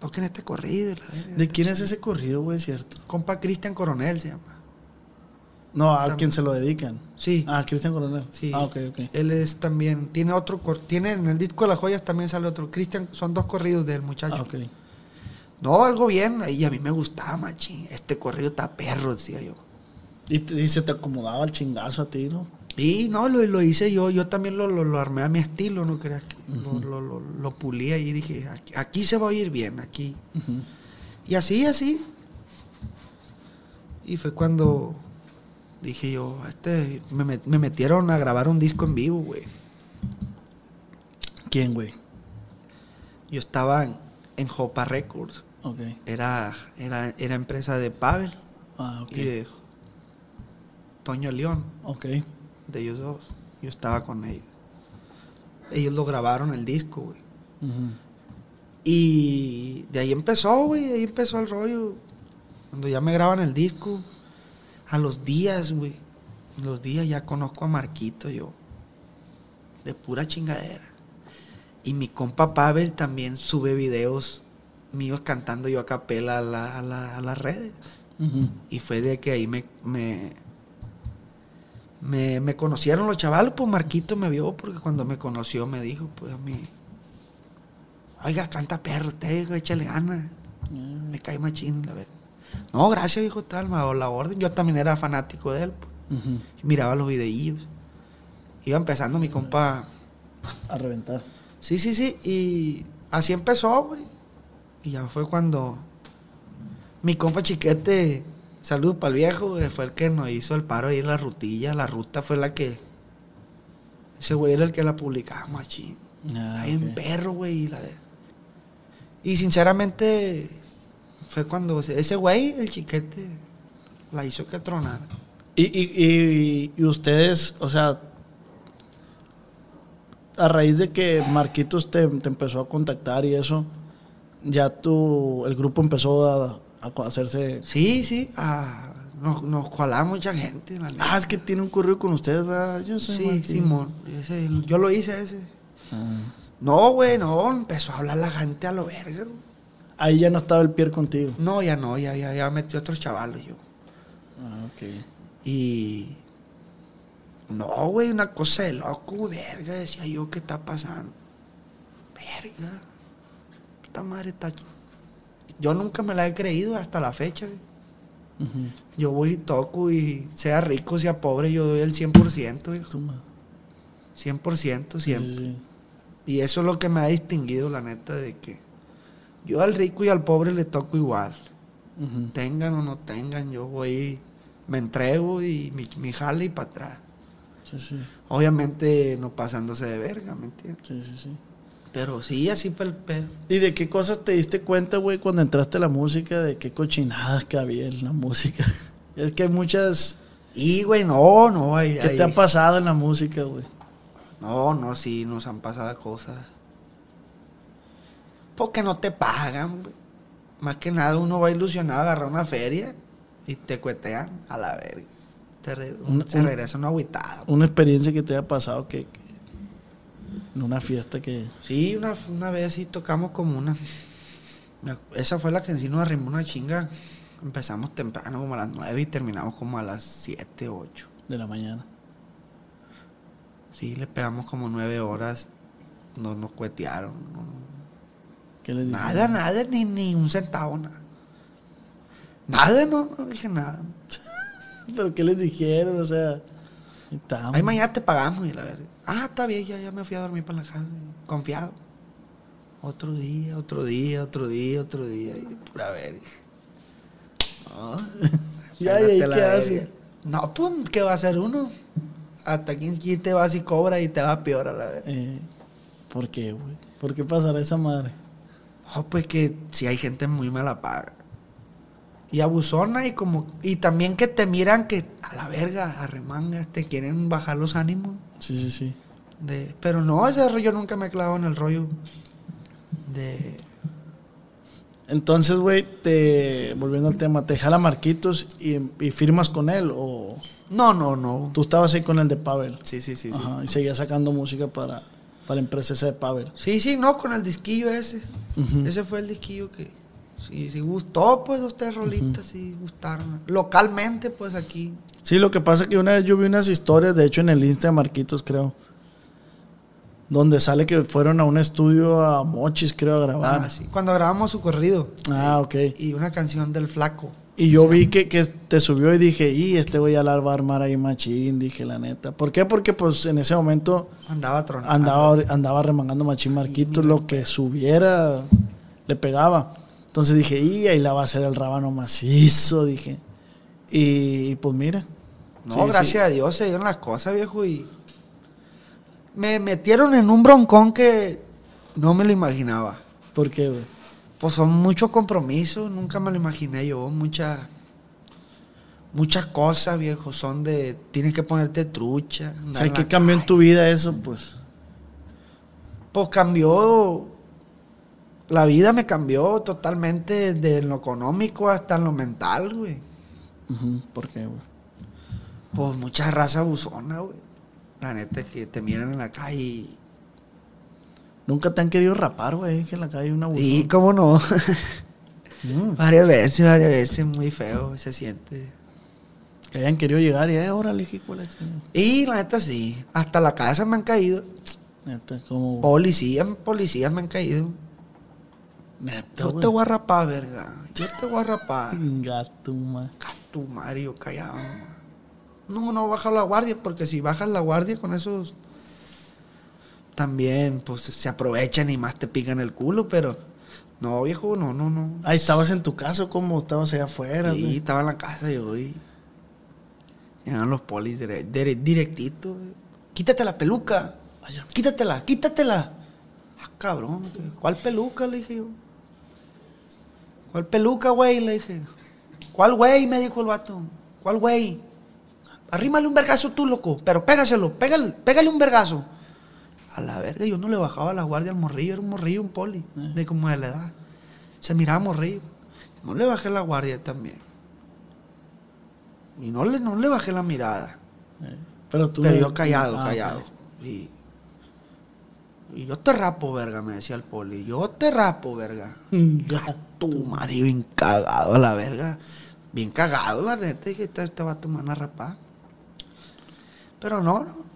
[SPEAKER 3] toquen este corrido. y la verga.
[SPEAKER 2] ¿De quién es ese corrido, güey? ¿Cierto?
[SPEAKER 3] Compa Cristian Coronel se llama.
[SPEAKER 2] No, a quien se lo dedican.
[SPEAKER 3] Sí.
[SPEAKER 2] Ah, Cristian Coronel.
[SPEAKER 3] Sí.
[SPEAKER 2] Ah, ok, ok.
[SPEAKER 3] Él es también, tiene otro, tiene en el disco de las joyas también sale otro. Cristian, son dos corridos del muchacho.
[SPEAKER 2] Ah, ok.
[SPEAKER 3] No, algo bien, y a mí me gustaba, machín. Este corrido está perro, decía yo.
[SPEAKER 2] Y, te- y se te acomodaba el chingazo a ti, ¿no?
[SPEAKER 3] Y no, lo, lo hice yo, yo también lo, lo, lo armé a mi estilo, no creas que lo, lo, lo, lo pulí y dije, aquí, aquí se va a oír bien, aquí. Y así, así. Y fue cuando dije yo, este, me, me metieron a grabar un disco en vivo, güey.
[SPEAKER 2] ¿Quién, güey?
[SPEAKER 3] Yo estaba en, en Jopa Records,
[SPEAKER 2] Ok.
[SPEAKER 3] era, era, era empresa de Pavel
[SPEAKER 2] Ah, ok.
[SPEAKER 3] y de Toño León.
[SPEAKER 2] Ok.
[SPEAKER 3] de ellos dos. Yo estaba con ellos. Ellos lo grabaron el disco, güey. Y de ahí empezó, güey, ahí empezó el rollo. Cuando ya me graban el disco, a los días, güey. Los días ya conozco a Marquito yo. De pura chingadera. Y mi compa Pavel también sube videos míos cantando yo a capela a, la- a la- a las redes. Y fue de que ahí me, me, me, me conocieron los chavalos, pues Marquito me vio, porque cuando me conoció me dijo, pues a mí, oiga, canta perro usted, échale ganas, me cae machín, la verdad. No, gracias, hijo, tal, me la orden. Yo también era fanático de él, pues.
[SPEAKER 2] Ujú.
[SPEAKER 3] miraba los videillos. Iba empezando mi compa,
[SPEAKER 2] A reventar.
[SPEAKER 3] sí, sí, sí, y así empezó, güey. Y ya fue cuando mi compa chiquete, salud para el viejo, güey, fue el que nos hizo el paro ahí en la rutilla. La ruta fue la que. Ese güey era el que la publicaba, machín.
[SPEAKER 2] Ah,
[SPEAKER 3] ahí en perro, güey. Y, la de- y sinceramente, fue cuando ese güey, el chiquete, la hizo que tronara.
[SPEAKER 2] Y, y, y, y ustedes, o sea, a raíz de que Marquitos te, te empezó a contactar y eso, ya tú, el grupo empezó a, a hacerse...
[SPEAKER 3] Sí, sí, ah, nos, nos colaba mucha gente. la.
[SPEAKER 2] Ah, es que tiene un correo con ustedes, ¿verdad? Yo soy
[SPEAKER 3] Sí. Simón. ese- yo lo hice ese.
[SPEAKER 2] Ah.
[SPEAKER 3] No, güey, no. Empezó a hablar la gente a lo verga. güey.
[SPEAKER 2] Ahí ya no estaba el Pierre contigo.
[SPEAKER 3] No, ya no, ya, ya, ya metí otros chavalos yo.
[SPEAKER 2] Ah, ok.
[SPEAKER 3] Y. No, güey, una cosa de loco, verga. Decía yo, ¿qué está pasando? Verga. Esta madre está. Yo nunca me la he creído hasta la fecha, güey. Yo voy y toco y sea rico, sea pobre, yo doy el 100%, hijo.
[SPEAKER 2] Tú, ma.
[SPEAKER 3] 100%
[SPEAKER 2] Sí,
[SPEAKER 3] siempre.
[SPEAKER 2] sí, sí.
[SPEAKER 3] Y eso es lo que me ha distinguido, la neta, de que yo al rico y al pobre le toco igual. Tengan o no tengan, yo voy, me entrego y mi, mi jale y para atrás.
[SPEAKER 2] Sí, sí,
[SPEAKER 3] Obviamente no pasándose de verga, ¿me entiendes?
[SPEAKER 2] sí, sí, sí.
[SPEAKER 3] Pero sí, así pel pe-
[SPEAKER 2] ¿Y de qué cosas te diste cuenta, güey, cuando entraste a la música? ¿De qué cochinadas que había en la música? *laughs* Es que hay muchas...
[SPEAKER 3] Y, güey, no, no, hay,
[SPEAKER 2] ¿Qué
[SPEAKER 3] hay-
[SPEAKER 2] te ha pasado en la música, güey?
[SPEAKER 3] No, no, sí, nos han pasado cosas. Porque no te pagan, güey. Más que nada uno va ilusionado a agarrar una feria y te cuetean a la verga. Te re-
[SPEAKER 2] Un-
[SPEAKER 3] se regresa uno agüitado.
[SPEAKER 2] Una experiencia que te haya pasado que... que- en una fiesta que...
[SPEAKER 3] Sí, una, una vez sí tocamos como una. Esa fue la que en sí nos arrimó una chinga. Empezamos temprano, como a las 9 y terminamos como a las 7, 8.
[SPEAKER 2] De la mañana.
[SPEAKER 3] Sí, le pegamos como 9 horas. No nos cuetearon. no-
[SPEAKER 2] ¿Qué les dijeron?
[SPEAKER 3] Nada, nada, ni, ni un centavo, nada. Nada, no, no dije nada. *laughs*
[SPEAKER 2] ¿Pero qué les dijeron? O sea...
[SPEAKER 3] Ahí mañana te pagamos y la verdad. Ah, está bien, ya, ya me fui a dormir para la casa. Confiado. Otro día, otro día, otro día, otro día. Y pura verga. *laughs*
[SPEAKER 2] Ya, ¿y ahí
[SPEAKER 3] Pégate la
[SPEAKER 2] qué
[SPEAKER 3] verga.
[SPEAKER 2] hace?
[SPEAKER 3] No, pues, ¿qué va a hacer uno? Hasta aquí te vas y cobra y te va peor a la vez.
[SPEAKER 2] Eh, ¿Por qué, güey? ¿Por qué pasará esa madre?
[SPEAKER 3] Oh, pues que si hay gente muy mala paga. y abusona y como y también que te miran que a la verga, arremangas, te quieren bajar los ánimos.
[SPEAKER 2] Sí, sí, sí.
[SPEAKER 3] De, pero no, ese rollo nunca me he clavado en el rollo de
[SPEAKER 2] Entonces, güey, te volviendo al tema, te jala Marquitos y, y firmas con él o
[SPEAKER 3] No, no, no.
[SPEAKER 2] tú estabas ahí con el de Pavel.
[SPEAKER 3] Sí, sí, sí, sí.
[SPEAKER 2] Ajá, y seguías sacando música para, para la empresa esa de Pavel.
[SPEAKER 3] Sí, sí, no, con el disquillo ese. Ese fue el disquillo que sí, sí gustó, pues, dos tres rolitas, sí gustaron. Localmente, pues, aquí.
[SPEAKER 2] Sí, lo que pasa es que una vez yo vi unas historias, de hecho en el Insta de Marquitos, creo, donde sale que fueron a un estudio a Mochis, creo, a grabar.
[SPEAKER 3] Ah, sí. Cuando grabamos su corrido.
[SPEAKER 2] Ah, ok.
[SPEAKER 3] Y una canción del flaco.
[SPEAKER 2] Y yo vi que, que te subió y dije, y este va a armar ahí machín, dije la neta. ¿Por qué? Porque pues en ese momento
[SPEAKER 3] Andaba tronando.
[SPEAKER 2] andaba, andaba remangando machín Marquitos, lo que subiera le pegaba. Entonces dije, y ahí la va a hacer el rábano macizo, dije. Y, pues mira.
[SPEAKER 3] No,
[SPEAKER 2] Sí,
[SPEAKER 3] gracias a Dios se dieron las cosas, viejo, y me metieron en un broncón que no me lo imaginaba.
[SPEAKER 2] ¿Por qué, güey?
[SPEAKER 3] Pues son muchos compromisos, nunca me lo imaginé yo, muchas muchas cosas, viejo, son de tienes que ponerte trucha.
[SPEAKER 2] O sea, ¿qué cambió en tu vida eso? Pues
[SPEAKER 3] Pues cambió la vida me cambió totalmente de lo económico hasta en lo mental, güey.
[SPEAKER 2] ¿por qué, güey?
[SPEAKER 3] Pues mucha raza buzona, güey. La neta es que te miran en la calle y
[SPEAKER 2] Nunca te han querido rapar, güey, que en la calle hay una buzón.
[SPEAKER 3] Y cómo no.
[SPEAKER 2] Mm,
[SPEAKER 3] varias veces, varias veces, muy feo se siente.
[SPEAKER 2] que hayan querido llegar y, eh, órale, hijo la.
[SPEAKER 3] Y la neta sí, hasta la casa me han caído.
[SPEAKER 2] Neta, como...
[SPEAKER 3] Policías, policías me han caído.
[SPEAKER 2] Neta,
[SPEAKER 3] Yo te voy a rapar, verga. Yo te voy a rapar.
[SPEAKER 2] Gato, ma.
[SPEAKER 3] tu Mario, callado. No, no baja la guardia, porque si bajas la guardia con esos. También, pues se aprovechan y más te pican el culo, pero. No, viejo, no, no, no.
[SPEAKER 2] Ahí estabas en tu casa, como estabas allá afuera,
[SPEAKER 3] Sí,
[SPEAKER 2] güey.
[SPEAKER 3] estaba en la casa yo y llegaron los polis dire- dire- directito. güey. Quítate la peluca.
[SPEAKER 2] Vaya.
[SPEAKER 3] Quítatela, quítatela. Ah, cabrón. ¿Cuál peluca? Le dije yo. ¿Cuál peluca, güey? Le dije. ¿Cuál güey? Me dijo el vato. ¿Cuál güey? Arrímale un vergazo tú, loco. Pero pégaselo, pégale, pégale un vergazo. A la verga, yo no le bajaba la guardia al morrillo, era un morrillo, un poli, de como de la edad. Se miraba morrillo. No le bajé la guardia también. Y no le, no le bajé la mirada.
[SPEAKER 2] Pero tú...
[SPEAKER 3] Pero yo callado,
[SPEAKER 2] Ah,
[SPEAKER 3] callado. Y, y yo te rapo, verga, me decía el poli. Yo te rapo, verga. *laughs* Tu marido bien cagado a la verga. Bien cagado, la neta. Dije, vato me van a rapar. Pero no, no.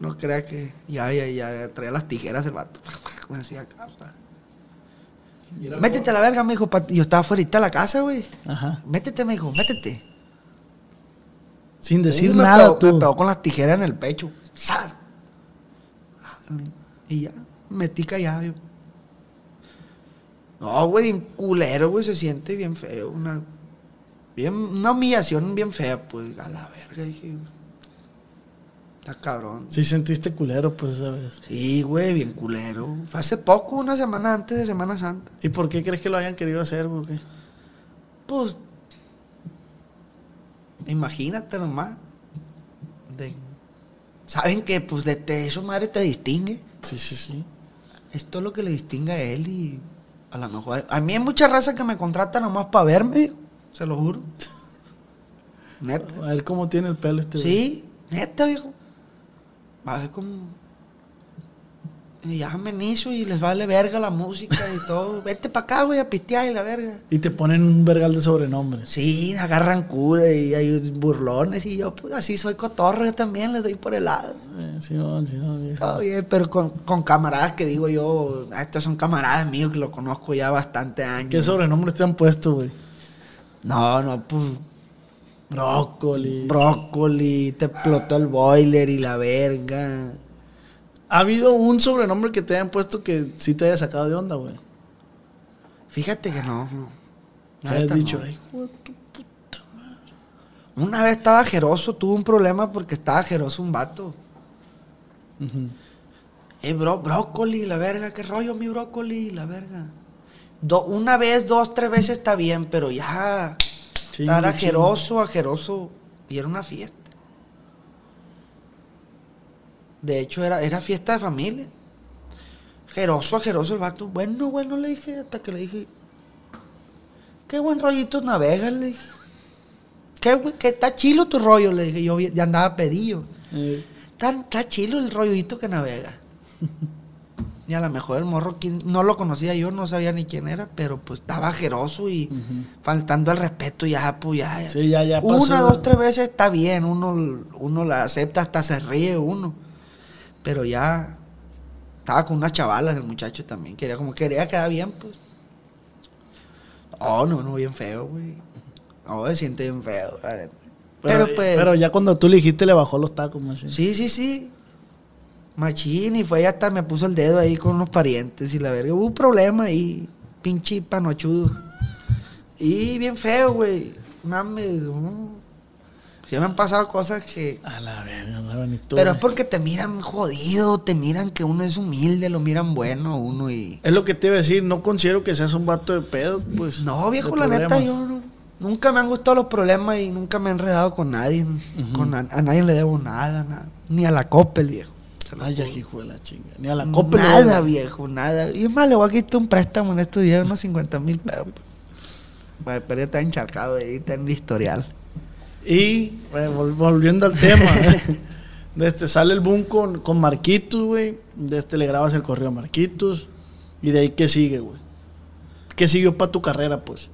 [SPEAKER 3] No crea que ya, ya, ya traía las tijeras el vato. Me hacía acá, pa. Métete a la verga, me dijo. Yo estaba fuera de la casa, güey.
[SPEAKER 2] Ajá.
[SPEAKER 3] Métete, me dijo, métete.
[SPEAKER 2] Sin decir
[SPEAKER 3] me
[SPEAKER 2] nada,
[SPEAKER 3] pegó-
[SPEAKER 2] tú.
[SPEAKER 3] Me pegó con las tijeras en el pecho. ¡Sas! Y ya, metí callado. yo. No, güey, bien culero, güey, se siente bien feo. Una, bien, una humillación bien fea, pues, a la verga, dije. Está cabrón.
[SPEAKER 2] Sí sentiste culero, pues, esa vez.
[SPEAKER 3] Sí, güey, bien culero. Fue hace poco, una semana antes de Semana Santa.
[SPEAKER 2] ¿Y por qué crees que lo hayan querido hacer, güey?
[SPEAKER 3] Pues, imagínate nomás. De, Saben que, pues, de, de eso, madre, te distingue.
[SPEAKER 2] Sí, sí, sí.
[SPEAKER 3] Esto es lo que le distingue a él y a lo mejor... A mí hay mucha raza que me contrata nomás para verme, se lo juro. *laughs* Neta.
[SPEAKER 2] A ver cómo tiene el pelo este güey.
[SPEAKER 3] Sí, neta, viejo. Va a ver cómo... Y ya y les vale verga la música y todo. *laughs* Vete para acá, güey, a pistear y la verga.
[SPEAKER 2] Y te ponen un vergal de sobrenombres.
[SPEAKER 3] Sí, agarran cura y hay burlones y yo, pues así soy cotorro, yo también les doy por el lado.
[SPEAKER 2] Eh, sí, no, sí, no.
[SPEAKER 3] Todo bien, pero con, con camaradas que digo yo, ah, estos son camaradas míos que lo conozco ya bastante años.
[SPEAKER 2] ¿Qué sobrenombres te han puesto, güey?
[SPEAKER 3] No, no, pues
[SPEAKER 2] Brócoli.
[SPEAKER 3] brócoli, te explotó el boiler y la verga.
[SPEAKER 2] ¿Ha habido un sobrenombre que te hayan puesto que sí te haya sacado de onda, güey?
[SPEAKER 3] Fíjate que no, no.
[SPEAKER 2] Hayas
[SPEAKER 3] neta,
[SPEAKER 2] dicho,
[SPEAKER 3] no.
[SPEAKER 2] ay, hijo de tu puta madre.
[SPEAKER 3] Una vez estaba jeroso, tuve un problema porque estaba jeroso un vato. Eh, bro, brócoli, la verga, qué rollo mi brócoli, la verga. do- una vez, dos, tres veces está bien, pero ya
[SPEAKER 2] Chingue,
[SPEAKER 3] estar ajeroso, ajeroso. Y era una fiesta. De hecho, era, era fiesta de familia. Ajeroso, ajeroso el vato. Bueno, bueno, le dije, hasta que le dije. Qué buen rollito navegas, le dije. Qué, que está chilo tu rollo, le dije. Yo ya andaba pedillo.
[SPEAKER 2] Eh,
[SPEAKER 3] Está, está chilo el rollito que navega. *laughs* y a lo mejor el morro, ¿quién- no lo conocía yo, no sabía ni quién era, pero pues estaba ajeroso y faltando al respeto ya, pues ya. ya.
[SPEAKER 2] Sí, ya, ya pasó.
[SPEAKER 3] Una, dos, tres veces está bien, uno, uno la acepta, hasta se ríe uno. Pero ya estaba con unas chavalas el muchacho también, quería como quería quedar bien, pues. Oh, no, no, bien feo, güey. No, se siente bien feo, la neta.
[SPEAKER 2] Pero,
[SPEAKER 3] Pero, pues.
[SPEAKER 2] pero ya cuando tú le dijiste le bajó los tacos, machín.
[SPEAKER 3] Sí, sí, sí. Machín, y fue hasta me puso el dedo ahí con unos parientes y la verga. Hubo un problema ahí, pinche panochudo. Y bien feo, güey. Mames, no. Sí me han pasado cosas que...
[SPEAKER 2] A la verga, no ni tú,
[SPEAKER 3] Pero es porque te miran jodido, te miran que uno es humilde, lo miran bueno a uno y...
[SPEAKER 2] Es lo que te iba a decir, no considero que seas un vato de pedos, pues.
[SPEAKER 3] No, viejo, la neta, yo no- nunca me han gustado los problemas y nunca me he enredado con nadie. con a, a nadie le debo nada, nada. Ni a la Coppel, viejo. Lo
[SPEAKER 2] Ay, ya, hijo de la chinga. Ni a la copa
[SPEAKER 3] Nada, viejo, nada. Y es más, le voy a quitar un préstamo en estos días, unos 50 mil pesos. Pero ya está encharcado ahí, está en el historial.
[SPEAKER 2] Y, bueno, vol- volviendo al tema, ¿eh? de este sale el boom con, con Marquitos, güey. De este le grabas el correo a Marquitos. Y de ahí, ¿qué sigue, güey? ¿Qué siguió para tu carrera, pues?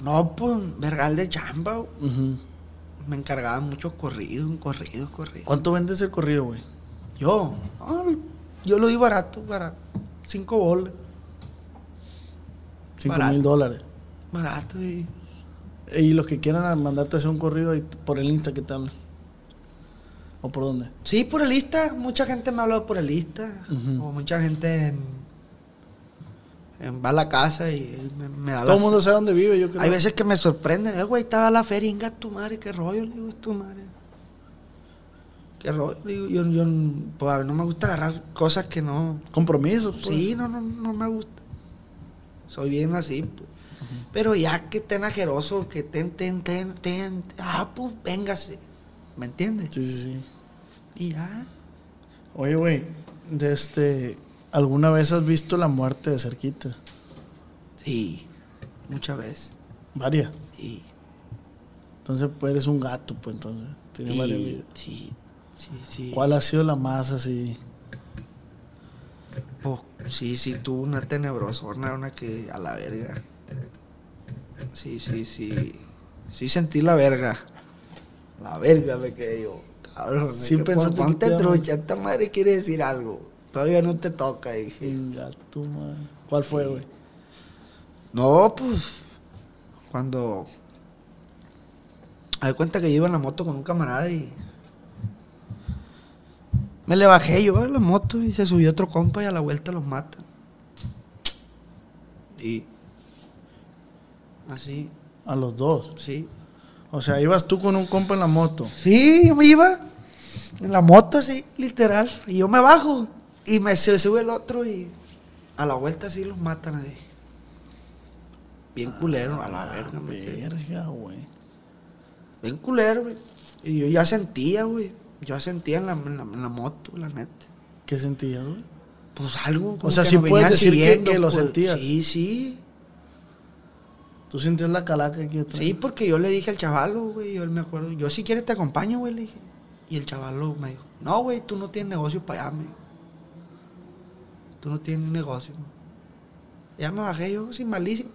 [SPEAKER 3] No, pues, vergal de chamba. güey.
[SPEAKER 2] Ujú.
[SPEAKER 3] Me encargaba mucho corrido, un corrido, corrido.
[SPEAKER 2] ¿Cuánto vendes el corrido, güey?
[SPEAKER 3] Yo, yo lo di barato, barato. Cinco bolas,
[SPEAKER 2] Cinco
[SPEAKER 3] Barato.
[SPEAKER 2] mil dólares.
[SPEAKER 3] barato. Y...
[SPEAKER 2] Y los que quieran mandarte a hacer un corrido ahí por el Insta, ¿qué tal? ¿O por dónde?
[SPEAKER 3] Sí, por el Insta. Mucha gente me ha hablado por el Insta. O mucha gente en, en- va a la casa y me, me da
[SPEAKER 2] Todo el mundo sabe dónde vive, yo creo.
[SPEAKER 3] Hay veces que me sorprenden, eh, güey, estaba la feria, inga tu madre, qué rollo, le digo, es tu madre. Qué rollo, digo, yo, yo, pues a ver, no me gusta agarrar cosas que no,
[SPEAKER 2] Compromiso, pues.
[SPEAKER 3] sí, no, no, no me gusta. Soy bien así, pues. Pero ya que estén ajeroso, que ten, ten, ten, ten, ah, pues véngase, ¿me entiendes?
[SPEAKER 2] Sí, sí, sí.
[SPEAKER 3] Y ya,
[SPEAKER 2] Oye, güey, de este, ¿alguna vez has visto la muerte de cerquita?
[SPEAKER 3] sí, muchas veces,
[SPEAKER 2] Varias.
[SPEAKER 3] sí.
[SPEAKER 2] Entonces, pues eres un gato, pues entonces. Tienes varias vidas.
[SPEAKER 3] sí, sí, sí.
[SPEAKER 2] ¿Cuál ha sido la más así?
[SPEAKER 3] Pues sí, sí, tuvo una tenebrosona, una que a la verga. Sí, sí, sí. Sí sentí la verga. La verga me quedé yo. Cabrón,
[SPEAKER 2] Sí que
[SPEAKER 3] ponte
[SPEAKER 2] iba a-
[SPEAKER 3] trucha, esta madre quiere decir algo. Todavía no te toca, dije.
[SPEAKER 2] El gato, man. ¿Cuál fue, güey?
[SPEAKER 3] No, pues. Cuando. Me cuenta que yo iba en la moto con un camarada y. Me le bajé yo a la moto y se subió otro compa y a la vuelta los matan. Y. Así,
[SPEAKER 2] A los dos.
[SPEAKER 3] sí.
[SPEAKER 2] O sea, ibas tú con un compa en la moto.
[SPEAKER 3] Sí, yo me iba en la moto así, literal. Y yo me bajo y me se sube el otro y a la vuelta así los matan ahí. Bien culero, a la verga, me quedé.
[SPEAKER 2] Verga, güey.
[SPEAKER 3] Bien culero, güey. Y yo ya sentía, güey. Yo sentía en la, en la, en la moto, la neta.
[SPEAKER 2] ¿Qué sentías, güey?
[SPEAKER 3] Pues algo. como
[SPEAKER 2] sea,
[SPEAKER 3] que
[SPEAKER 2] sí
[SPEAKER 3] nos
[SPEAKER 2] puedes decir que- lo
[SPEAKER 3] pues.
[SPEAKER 2] sentías.
[SPEAKER 3] Sí, sí.
[SPEAKER 2] ¿Tú sentías la calaca aquí atrás?
[SPEAKER 3] Sí, porque yo le dije al chavalo, güey, yo me acuerdo, yo si quieres te acompaño, güey, le dije. Y el chavalo me dijo, no, güey, tú no tienes negocio para allá, me dijo. Tú no tienes negocio. Ya me bajé yo sin malicia.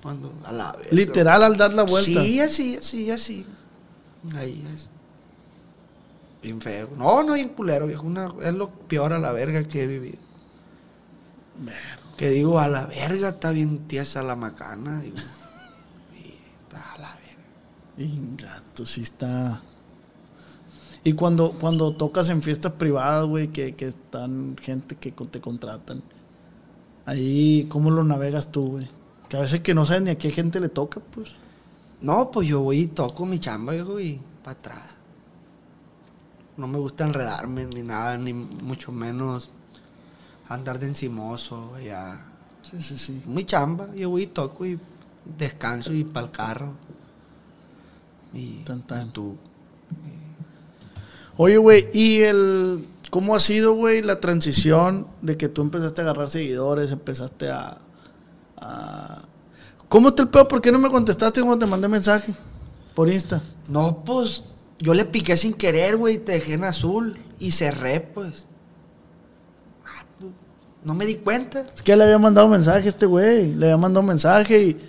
[SPEAKER 3] Cuando, a la verga.
[SPEAKER 2] Literal al dar la vuelta.
[SPEAKER 3] Sí, así, así, así. Ahí es. Bien feo. No, no, bien culero, viejo. Una- es lo peor a la verga que he vivido. Que digo, a la verga está bien tiesa la macana. Digo, *laughs* y está a la verga.
[SPEAKER 2] Y gato, sí está. Y cuando, cuando tocas en fiestas privadas, güey, que, que están gente que te contratan, ahí, ¿cómo lo navegas tú, güey? Que a veces que no sabes ni a qué gente le toca, pues.
[SPEAKER 3] No, pues yo voy y toco mi chamba, viejo, y para atrás. No me gusta enredarme ni nada, ni mucho menos andar de encimoso, ya.
[SPEAKER 2] Sí, sí, sí.
[SPEAKER 3] Muy chamba. Yo voy y toco y descanso y para el carro. Y,
[SPEAKER 2] Tan, tan.
[SPEAKER 3] y tú.
[SPEAKER 2] Oye, güey, ¿y el cómo ha sido, güey, la transición de que tú empezaste a agarrar seguidores, empezaste a, a- ¿Cómo está el pedo? ¿Por qué no me contestaste cuando te mandé mensaje por Insta?
[SPEAKER 3] No, pues yo le piqué sin querer, güey, te dejé en azul y cerré, pues. Ah, pues, No me di cuenta.
[SPEAKER 2] Es que le había mandado mensaje a este güey, le había mandado mensaje y,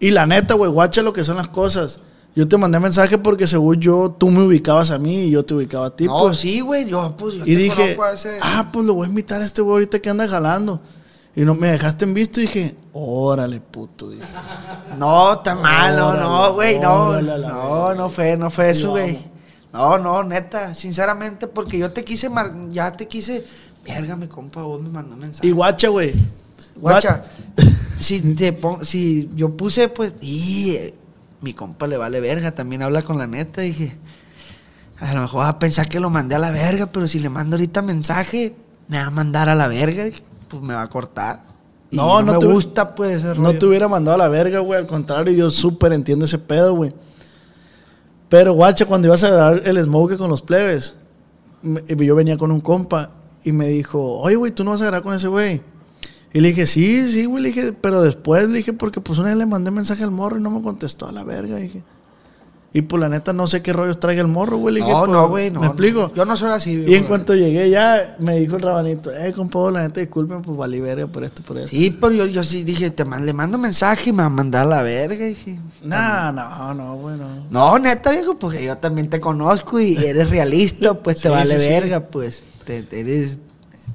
[SPEAKER 2] y la neta, güey, guacha lo que son las cosas. Yo te mandé mensaje porque según yo, tú me ubicabas a mí y yo te ubicaba a ti.
[SPEAKER 3] no,
[SPEAKER 2] pues.
[SPEAKER 3] sí, güey, yo pues yo
[SPEAKER 2] Y
[SPEAKER 3] te
[SPEAKER 2] dije, ah, pues lo voy a invitar a este güey ahorita que anda jalando. Y no me dejaste en visto y dije, órale, puto. Dije. *laughs*
[SPEAKER 3] No, está malo, no, güey, no. No, no fue, no fue eso, güey. No, no, neta, sinceramente, porque yo te quise, mar- ya te quise, verga, mi compa, vos me mandó mensaje.
[SPEAKER 2] Y guacha, güey.
[SPEAKER 3] Guacha, *laughs* si te pon- si yo puse, pues, y mi compa le vale verga, también habla con la neta, dije, a lo mejor va a pensar que lo mandé a la verga, pero si le mando ahorita mensaje, me va a mandar a la verga, dije, pues me va a cortar. Y
[SPEAKER 2] No, no te-
[SPEAKER 3] gusta, pues, ese
[SPEAKER 2] No te hubiera mandado a la verga, güey. Al contrario, yo súper entiendo ese pedo, güey. Pero, guacha, cuando ibas a grabar el smoke con los plebes, yo venía con un compa y me dijo, oye, güey, ¿tú no vas a grabar con ese güey? Y le dije, sí, sí, güey. Le dije, pero después le dije, porque pues una vez le mandé mensaje al morro y no me contestó a la verga. Dije, y pues la neta no sé qué rollos traiga el morro, güey. Le dije,
[SPEAKER 3] No,
[SPEAKER 2] pues,
[SPEAKER 3] no, güey, no.
[SPEAKER 2] ¿Me explico?
[SPEAKER 3] Yo no soy así,
[SPEAKER 2] Y en
[SPEAKER 3] güey.
[SPEAKER 2] cuanto llegué ya, me dijo el rabanito, eh, compa, la neta, disculpen, pues valí verga por esto, por eso.
[SPEAKER 3] Sí, pero yo, yo sí dije, te man- le mando mensaje y me va a mandar a la verga. Dije,
[SPEAKER 2] No, no, no, bueno.
[SPEAKER 3] no, neta, viejo, porque yo también te conozco y eres realista, pues te
[SPEAKER 2] Sí,
[SPEAKER 3] vale
[SPEAKER 2] sí, sí.
[SPEAKER 3] verga, pues. Te, te eres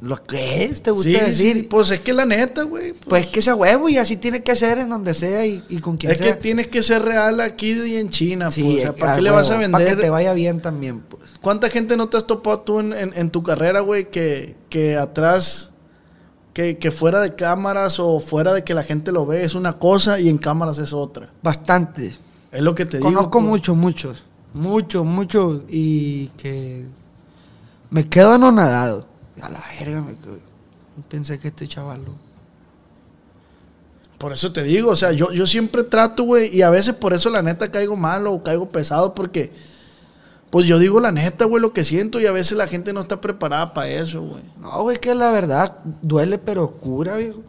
[SPEAKER 3] lo que es, te gusta
[SPEAKER 2] Sí,
[SPEAKER 3] decir.
[SPEAKER 2] sí, pues es que la neta, güey. pues,
[SPEAKER 3] Pues que sea huevo y así tiene que ser en donde sea y, y con quien
[SPEAKER 2] es que
[SPEAKER 3] sea.
[SPEAKER 2] tienes que ser real aquí y en China,
[SPEAKER 3] Sí,
[SPEAKER 2] pues. O sea, ¿para qué le vas a vender?
[SPEAKER 3] Para que te vaya bien también, pues.
[SPEAKER 2] ¿Cuánta gente no te has topado tú en, en- en tu carrera, güey, que, que atrás, que, que fuera de cámaras o fuera de que la gente lo ve es una cosa y en cámaras es otra?
[SPEAKER 3] Bastante.
[SPEAKER 2] Es lo que te digo.
[SPEAKER 3] Conozco
[SPEAKER 2] pues.
[SPEAKER 3] muchos, muchos. Muchos, muchos. Y que me quedo anonadado. A la verga me. Pensé que este chaval.
[SPEAKER 2] Por eso te digo, o sea, yo, yo siempre trato, güey, y a veces por eso la neta caigo mal o caigo pesado porque, pues yo digo la neta, güey, lo que siento y a veces la gente no está preparada para eso, güey.
[SPEAKER 3] No, güey, que la verdad duele, pero cura, viejo.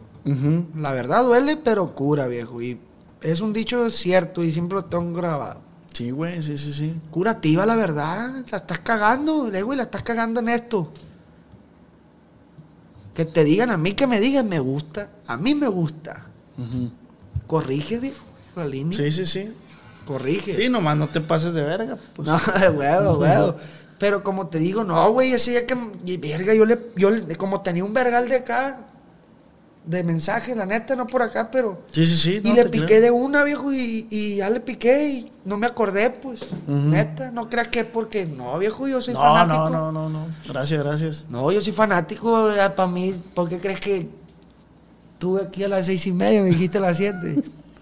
[SPEAKER 3] La verdad duele, pero cura, viejo. Y es un dicho cierto y siempre lo tengo grabado.
[SPEAKER 2] Sí, güey, sí, sí, sí.
[SPEAKER 3] Curativa, la verdad. La estás cagando, eh, güey, la estás cagando en esto. Que te digan a mí, que me digan, me gusta. A mí me gusta.
[SPEAKER 2] Ujú.
[SPEAKER 3] Corrige, viejo, la línea.
[SPEAKER 2] Sí, sí, sí.
[SPEAKER 3] Corrige.
[SPEAKER 2] Sí, nomás no te pases de verga. Pues.
[SPEAKER 3] No, *laughs* de huevo, huevo. Pero como te digo, no, güey, ese día que. y verga, yo le, yo le- Como tenía un vergal de acá. De mensaje, la neta, no por acá, pero.
[SPEAKER 2] Sí, sí, sí.
[SPEAKER 3] y
[SPEAKER 2] no
[SPEAKER 3] le
[SPEAKER 2] te
[SPEAKER 3] piqué
[SPEAKER 2] creo.
[SPEAKER 3] de una, viejo, y, y ya le piqué y no me acordé, pues. Neta, no creas que es porque. No, viejo, yo soy
[SPEAKER 2] No,
[SPEAKER 3] fanático.
[SPEAKER 2] no, no, no, no. Gracias, gracias.
[SPEAKER 3] No, yo soy fanático, para mí. ¿Por qué crees que estuve aquí a las seis y media, me dijiste a las siete?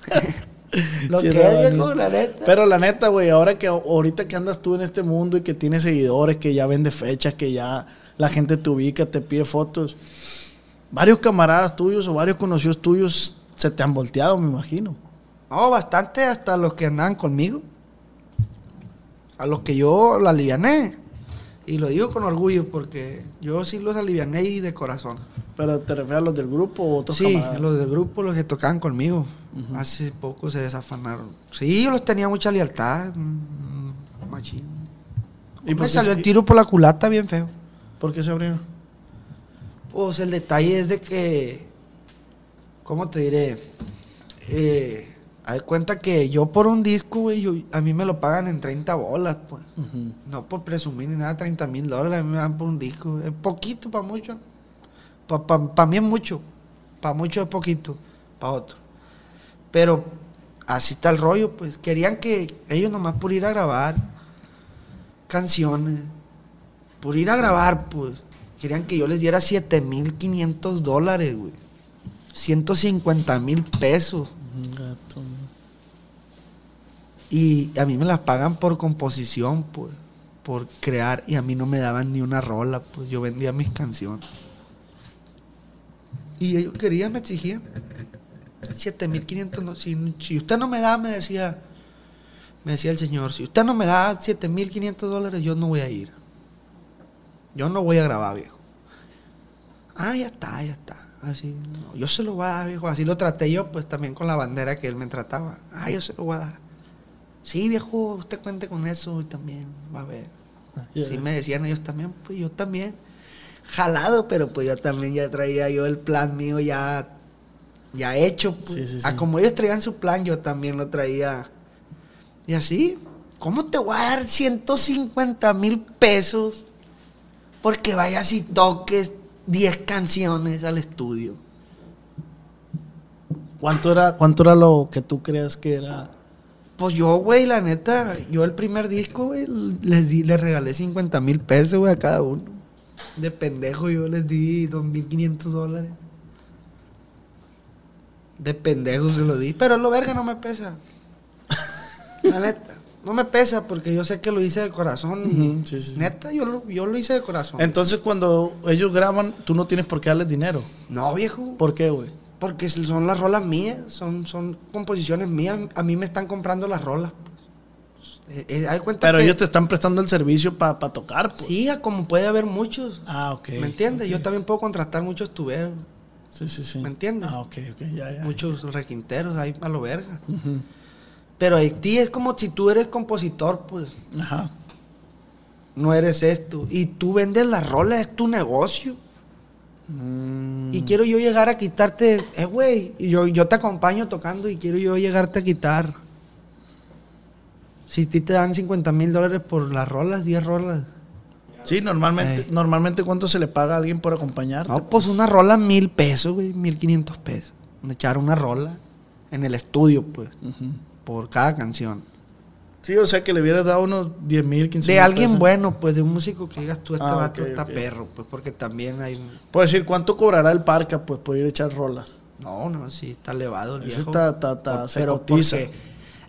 [SPEAKER 3] *laughs* Lo
[SPEAKER 2] Sí,
[SPEAKER 3] que es, viejo, la neta.
[SPEAKER 2] Pero la neta, güey, ahora que ahorita que andas tú en este mundo y que tienes seguidores, que ya vende fechas, que ya la gente te ubica, te pide fotos, varios camaradas tuyos o varios conocidos tuyos se te han volteado, me imagino.
[SPEAKER 3] No, bastante hasta los que andaban conmigo. A los que yo la aliviané. Y lo digo con orgullo porque yo sí los aliviané y de corazón.
[SPEAKER 2] Pero te refieres a los del grupo o otros
[SPEAKER 3] Sí,
[SPEAKER 2] camaradas.
[SPEAKER 3] los del grupo, los que tocaban conmigo. Hace poco se desafanaron. Sí, yo los tenía mucha lealtad. mm, Machín.
[SPEAKER 2] ¿Y
[SPEAKER 3] me salió el tiro por la culata bien feo.
[SPEAKER 2] ¿Por qué se abrieron?
[SPEAKER 3] Pues el detalle es de que, ¿cómo te diré? Eh, de cuenta que yo por un disco, güey, yo- a mí me lo pagan en 30 bolas, pues. No por presumir ni nada, 30 mil dólares a mí me dan por un disco. Es poquito para mucho. Para mí es mucho. Para mucho es poquito. Para otro. Pero así está el rollo, pues. Querían que ellos nomás por ir a grabar canciones, por ir a grabar, pues. Querían que yo les diera 7 mil 500 dólares, güey. 150 mil pesos.
[SPEAKER 2] Gato.
[SPEAKER 3] Y a mí me las pagan por composición, pues, por crear. Y a mí no me daban ni una rola, pues yo vendía mis canciones. Y ellos querían, me exigían 7500. No, si, si usted no me da, me decía, me decía el señor, si usted no me da 7500 dólares, yo no voy a ir. Yo no voy a grabar, viejo. Ah, ya está, ya está. Así, no, yo se lo voy a dar, viejo. Así lo traté yo, pues también con la bandera que él me trataba. Ah, yo se lo voy a dar. Sí, viejo, usted cuente con eso y también va a ver.
[SPEAKER 2] Ya.
[SPEAKER 3] Sí me decían ellos también, pues yo también. Jalado, pero pues yo también ya traía yo el plan mío ya, ya hecho. Pues.
[SPEAKER 2] Sí, sí, sí.
[SPEAKER 3] A como ellos traían su plan, yo también lo traía. Y así, ¿cómo te voy a dar 150 mil pesos porque vayas y toques 10 canciones al estudio?
[SPEAKER 2] ¿Cuánto era, ¿Cuánto era lo que tú creas que era?
[SPEAKER 3] Pues yo, güey, la neta, yo el primer disco, güey, les di, les regalé 50 mil pesos, güey, a cada uno. De pendejo yo les di 2.500 dólares. De pendejo se lo di, pero lo verga no me pesa. *laughs* La neta, no me pesa porque yo sé que lo hice de corazón.
[SPEAKER 2] sí, sí.
[SPEAKER 3] Neta, yo lo, yo lo hice de corazón.
[SPEAKER 2] Entonces, cuando ellos graban, tú no tienes por qué darles dinero.
[SPEAKER 3] no, viejo.
[SPEAKER 2] ¿Por qué, güey?
[SPEAKER 3] Porque son las rolas mías, son, son composiciones mías. A mí me están comprando las rolas. pues. Eh, eh, hay cuenta
[SPEAKER 2] Pero
[SPEAKER 3] que-
[SPEAKER 2] ellos te están prestando el servicio para tocar, pues.
[SPEAKER 3] Sí, como puede haber muchos.
[SPEAKER 2] Ah, ok.
[SPEAKER 3] ¿Me entiendes? Yo también puedo contratar muchos tuberos,
[SPEAKER 2] Sí, sí, sí.
[SPEAKER 3] ¿Me entiendes?
[SPEAKER 2] Ah, ok, ok, ya, ya.
[SPEAKER 3] muchos requinteros ahí a lo verga. Pero Haití es como si tú eres compositor, pues
[SPEAKER 2] Ajá.
[SPEAKER 3] no eres esto. Y tú vendes las rolas, es tu negocio.
[SPEAKER 2] Mm.
[SPEAKER 3] Y quiero yo llegar a quitarte, eh, güey, y yo, yo te acompaño tocando y quiero yo llegarte a quitar. Si a ti te dan 50 mil dólares por las rolas, 10 rolas.
[SPEAKER 2] Sí, normalmente, normalmente ¿cuánto se le paga a alguien por acompañarte?
[SPEAKER 3] No, pues una rola mil pesos, güey, mil quinientos pesos. Echar una rola en el estudio, pues,
[SPEAKER 2] Ujú.
[SPEAKER 3] Por cada canción.
[SPEAKER 2] Sí, o sea que le hubieras dado unos 10 mil, 15
[SPEAKER 3] De
[SPEAKER 2] mil
[SPEAKER 3] alguien
[SPEAKER 2] pesos.
[SPEAKER 3] bueno, pues, de un músico que digas tú, este
[SPEAKER 2] Ah,
[SPEAKER 3] vato
[SPEAKER 2] ok,
[SPEAKER 3] está
[SPEAKER 2] ok.
[SPEAKER 3] perro, pues, porque también hay...
[SPEAKER 2] Puedes decir, ¿cuánto cobrará el parca pues, por ir a echar rolas?
[SPEAKER 3] No, no, sí, está elevado el
[SPEAKER 2] Ese
[SPEAKER 3] viejo.
[SPEAKER 2] está- está- está-
[SPEAKER 3] Por-
[SPEAKER 2] se
[SPEAKER 3] pero
[SPEAKER 2] cotiza.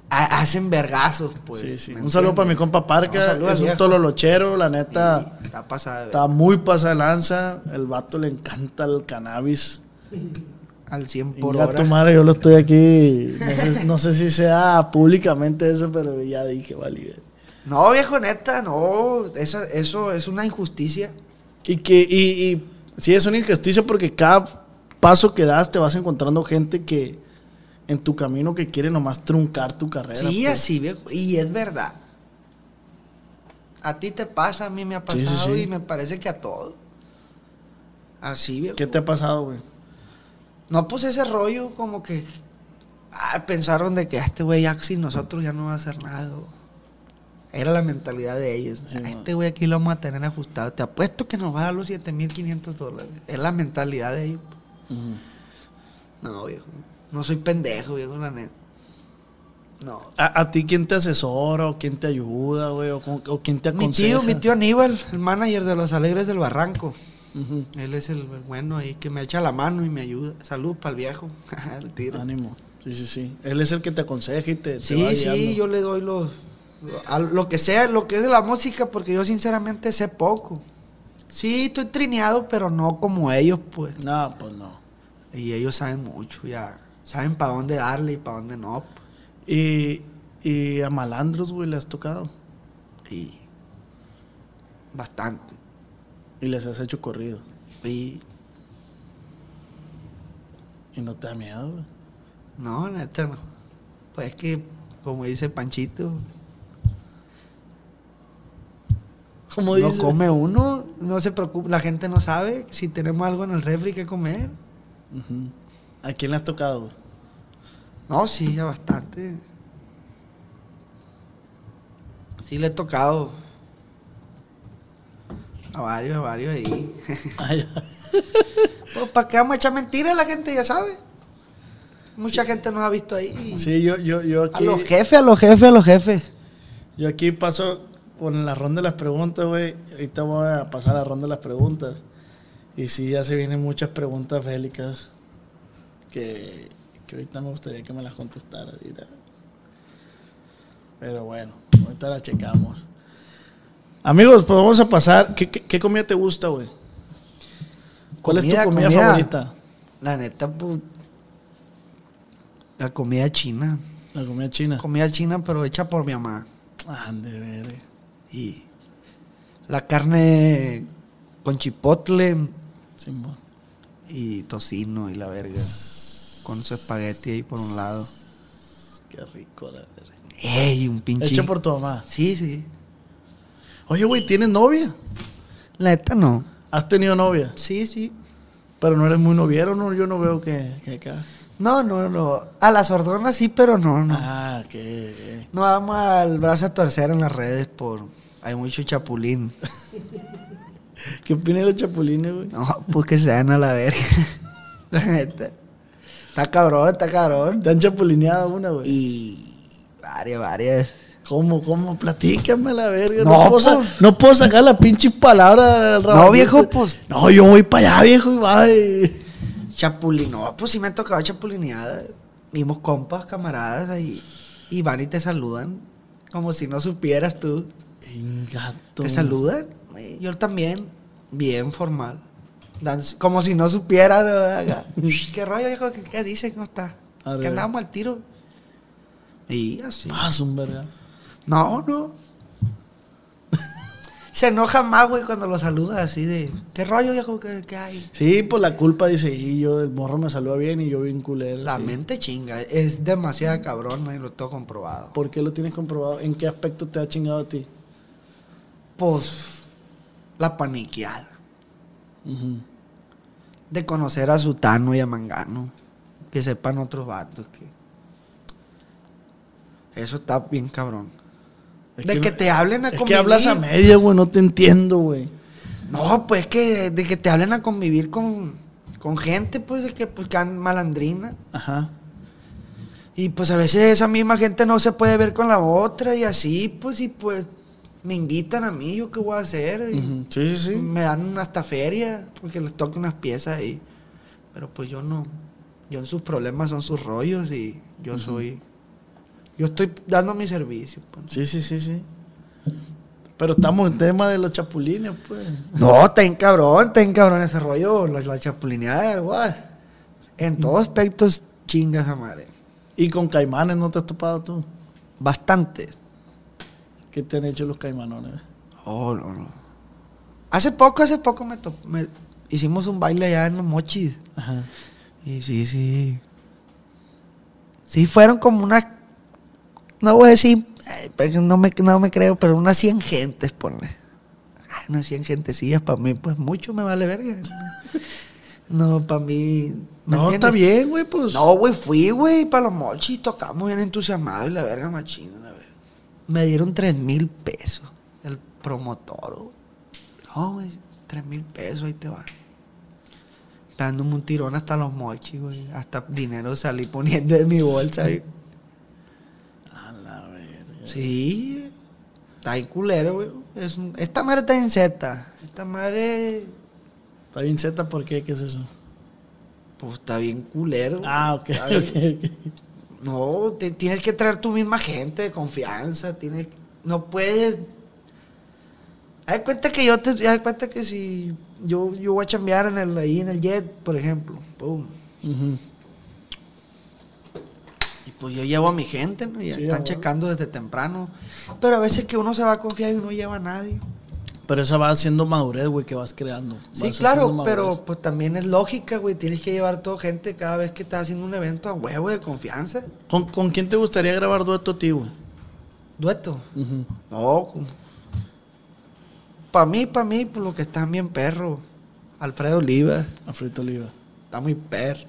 [SPEAKER 3] hacen vergazos, pues.
[SPEAKER 2] sí, sí.
[SPEAKER 3] ¿me
[SPEAKER 2] Un saludo para mi compa Parca.
[SPEAKER 3] No,
[SPEAKER 2] es un tololochero, la neta.
[SPEAKER 3] Sí, está pasada de
[SPEAKER 2] Está muy pasada de lanza. El vato le encanta el cannabis.
[SPEAKER 3] Al 100 por hora.
[SPEAKER 2] tu madre, yo lo estoy aquí. No sé, no sé si sea públicamente eso, pero ya dije, vale.
[SPEAKER 3] No, viejo, neta, no. Eso, eso es una injusticia.
[SPEAKER 2] Y que, y, y sí es una injusticia porque cada paso que das te vas encontrando gente que en tu camino que quiere nomás truncar tu carrera.
[SPEAKER 3] Sí,
[SPEAKER 2] pues.
[SPEAKER 3] así, viejo. Y es verdad. A ti te pasa, a mí me ha
[SPEAKER 2] Sí, sí,
[SPEAKER 3] pasado
[SPEAKER 2] sí.
[SPEAKER 3] y me parece que a todos. Así, viejo.
[SPEAKER 2] ¿Qué te ha pasado, güey?
[SPEAKER 3] No, pues ese rollo como que ah, pensaron de que este güey ya sin nosotros ya no va a hacer nada. Era la mentalidad de ellos.
[SPEAKER 2] Sí,
[SPEAKER 3] "Ah, este güey aquí lo vamos a tener ajustado. Te apuesto que nos va a dar los 7500 dólares. Es la mentalidad de ellos. No, viejo. No soy pendejo, viejo, la neta. No.
[SPEAKER 2] ¿A, a ti quién te asesora o quién te ayuda, güey? O, quién te
[SPEAKER 3] Mi
[SPEAKER 2] aconseja?
[SPEAKER 3] tío, mi tío Aníbal, el manager de los Alegres del Barranco. Él es el, el bueno ahí que me echa la mano y me ayuda. Salud para el viejo. *laughs* el tiro.
[SPEAKER 2] Ánimo. Sí, sí, sí. Él es el que te aconseja y te, te
[SPEAKER 3] Sí,
[SPEAKER 2] va
[SPEAKER 3] sí,
[SPEAKER 2] guiando.
[SPEAKER 3] yo le doy los. a lo que sea, lo que es de la música, porque yo sinceramente sé poco. Sí, estoy trineado, pero no como ellos, pues.
[SPEAKER 2] No, pues no.
[SPEAKER 3] Y ellos saben mucho, ya. Saben para dónde darle y para dónde no. pues.
[SPEAKER 2] Y, y a malandros, güey, le has tocado.
[SPEAKER 3] Y. Bastante.
[SPEAKER 2] Y les has hecho corrido.
[SPEAKER 3] Y.
[SPEAKER 2] Y no te da miedo, güey.
[SPEAKER 3] No, neta no. Pues es que, como dice Panchito,
[SPEAKER 2] ¿Cómo
[SPEAKER 3] no
[SPEAKER 2] dices?
[SPEAKER 3] come uno, no se preocupa, la gente no sabe si tenemos algo en el refri que comer.
[SPEAKER 2] ¿A quién le has tocado, güey?
[SPEAKER 3] No, sí, ya bastante. Sí le he tocado a varios, a varios ahí. *laughs*
[SPEAKER 2] Ah,
[SPEAKER 3] pues, ¿para qué vamos a echar mentiras? La gente ya sabe. Mucha gente nos ha visto ahí.
[SPEAKER 2] Sí, yo, yo, yo
[SPEAKER 3] A
[SPEAKER 2] aquí...
[SPEAKER 3] los jefes, a los jefes, a los jefes.
[SPEAKER 2] Yo aquí paso con la ronda de las preguntas, güey. Ahorita voy a pasar a la ronda de las preguntas. Y sí, ya se vienen muchas preguntas bélicas que, que ahorita me gustaría que me las contestara. dirá. Pero bueno, ahorita las checamos. Amigos, pues vamos a pasar. ¿Qué, qué, qué comida te gusta, güey? ¿Cuál es tu comida,
[SPEAKER 3] comida.
[SPEAKER 2] favorita?
[SPEAKER 3] La neta, pues. La comida china.
[SPEAKER 2] La comida china.
[SPEAKER 3] Comida china, pero hecha por mi mamá.
[SPEAKER 2] Ande, verga.
[SPEAKER 3] Y la carne con chipotle
[SPEAKER 2] Simón.
[SPEAKER 3] y tocino y la verga. Con su espagueti ahí por un lado.
[SPEAKER 2] Qué rico, la verga.
[SPEAKER 3] ¡Ey! Un pinche.
[SPEAKER 2] Hecho por tu mamá.
[SPEAKER 3] Sí, sí.
[SPEAKER 2] Oye, güey, ¿tienes novia?
[SPEAKER 3] La neta no.
[SPEAKER 2] ¿Has tenido novia?
[SPEAKER 3] Sí, sí.
[SPEAKER 2] Pero no eres muy noviero, ¿no? Yo no veo que, que.
[SPEAKER 3] No, no, no. A la sordona sí, pero no, no.
[SPEAKER 2] Ah, qué.
[SPEAKER 3] No vamos al brazo a torcer en las redes por. Hay mucho chapulín. *laughs*
[SPEAKER 2] ¿Qué opinas de los chapulines, güey?
[SPEAKER 3] No, pues que se dan a la verga. *laughs* La neta. Está cabrón, está cabrón.
[SPEAKER 2] Te han chapulineado una, güey.
[SPEAKER 3] Y. Varias, varias.
[SPEAKER 2] ¿Cómo, cómo? Platícame la verga.
[SPEAKER 3] No,
[SPEAKER 2] No, puedo, sa-
[SPEAKER 3] pues.
[SPEAKER 2] no puedo sacar la pinche palabra del
[SPEAKER 3] No, viejo, pues.
[SPEAKER 2] No, yo voy para allá, viejo, y va. y-
[SPEAKER 3] Chapulín. No, pues sí me han tocado chapulineadas. Vimos compas, camaradas ahí. Y van y te saludan. Como si no supieras tú.
[SPEAKER 2] Gato.
[SPEAKER 3] Te saludan. Yo también. Bien formal. Como si no supiera. ¿no? Acá. ¿Qué rollo, viejo? ¿Qué, qué dice? ¿Cómo está? Que andamos al tiro. Y así.
[SPEAKER 2] Pasa un verga.
[SPEAKER 3] No, no. *laughs* Se enoja más, güey, cuando lo saluda así de. ¿Qué rollo, viejo? ¿Qué, qué hay?
[SPEAKER 2] Sí, pues la culpa dice, y yo, el morro me saluda bien y yo bien culero.
[SPEAKER 3] La
[SPEAKER 2] sí.
[SPEAKER 3] mente chinga. Es demasiado cabrón y lo tengo comprobado.
[SPEAKER 2] ¿Por qué lo tienes comprobado? ¿En qué aspecto te ha chingado a ti?
[SPEAKER 3] Pues. La paniqueada. De conocer a Sutano y a Mangano. Que sepan otros vatos que. Eso está bien cabrón.
[SPEAKER 2] Es
[SPEAKER 3] de que,
[SPEAKER 2] no-
[SPEAKER 3] te hablen a
[SPEAKER 2] Es que
[SPEAKER 3] convivir.
[SPEAKER 2] hablas a media, güey, no te entiendo, güey.
[SPEAKER 3] No, pues que de que te hablen a convivir con, con gente, pues de que pues que malandrina.
[SPEAKER 2] Ajá.
[SPEAKER 3] Y pues a veces esa misma gente no se puede ver con la otra y así, pues y pues me invitan a mí, yo qué voy a hacer. Y.
[SPEAKER 2] Sí, sí, sí.
[SPEAKER 3] Me dan hasta feria porque les toca unas piezas ahí. Pero pues yo no. Yo en sus problemas son sus rollos y yo soy. Yo estoy dando mi servicio. pues.
[SPEAKER 2] Sí, sí, sí, sí. Pero estamos en tema de los chapulines, pues.
[SPEAKER 3] No, está en cabrón, está en cabrón ese rollo, la, la chapulineada, guau. En todos aspectos, chingas a madre.
[SPEAKER 2] Y con caimanes no te has topado tú.
[SPEAKER 3] Bastante.
[SPEAKER 2] ¿Qué te han hecho los caimanones?
[SPEAKER 3] Oh, no, no. Hace poco, hace poco me, me- hicimos un baile allá en los mochis.
[SPEAKER 2] Ajá.
[SPEAKER 3] Y sí, sí. Sí, fueron como unas. No voy a decir. porque no me, no me creo, pero unas 100 gentes, ponle. Ay, unas 100 gentecillas para mí, pues mucho me vale verga. No, para mí. ¿me
[SPEAKER 2] No, está
[SPEAKER 3] entiendes?
[SPEAKER 2] bien, güey, pues.
[SPEAKER 3] No, güey, fui, güey, para los mochis, tocamos bien entusiasmados y la verga machina, la verga. Me dieron tres mil pesos el promotor, güey. No, güey, tres mil pesos, ahí te va. Dándome un tirón hasta los mochis, güey. Hasta dinero salí poniendo de mi bolsa, güey. Sí, está bien culero, güey. Es un- Esta madre está en Z. Esta madre,
[SPEAKER 2] Está bien Z, ¿por qué? ¿Qué es eso?
[SPEAKER 3] pues está bien culero.
[SPEAKER 2] Ah, ok,
[SPEAKER 3] Está bien-
[SPEAKER 2] ok, ok.
[SPEAKER 3] No, te- tienes que traer tu misma gente de confianza. Tienes, no puedes. Haz cuenta que yo te. Haz cuenta que si yo, yo voy a chambear en el, ahí en el jet, por ejemplo. Pum. Y pues yo llevo a mi gente, ¿no? Y
[SPEAKER 2] Sí,
[SPEAKER 3] están checando desde temprano. Pero a veces que uno se va a confiar y no lleva a nadie.
[SPEAKER 2] Pero esa va haciendo madurez, güey, que vas creando.
[SPEAKER 3] Sí,
[SPEAKER 2] Vas
[SPEAKER 3] claro, pero pues también es lógica, güey. Tienes que llevar toda gente cada vez que estás haciendo un evento a huevo de confianza.
[SPEAKER 2] ¿Con, con quién te gustaría grabar dueto a ti, güey?
[SPEAKER 3] Dueto.
[SPEAKER 2] Ujú.
[SPEAKER 3] No, para mí, para mí, por lo que están bien perro. Alfredo Oliva,
[SPEAKER 2] Alfredito Oliva.
[SPEAKER 3] está muy perro.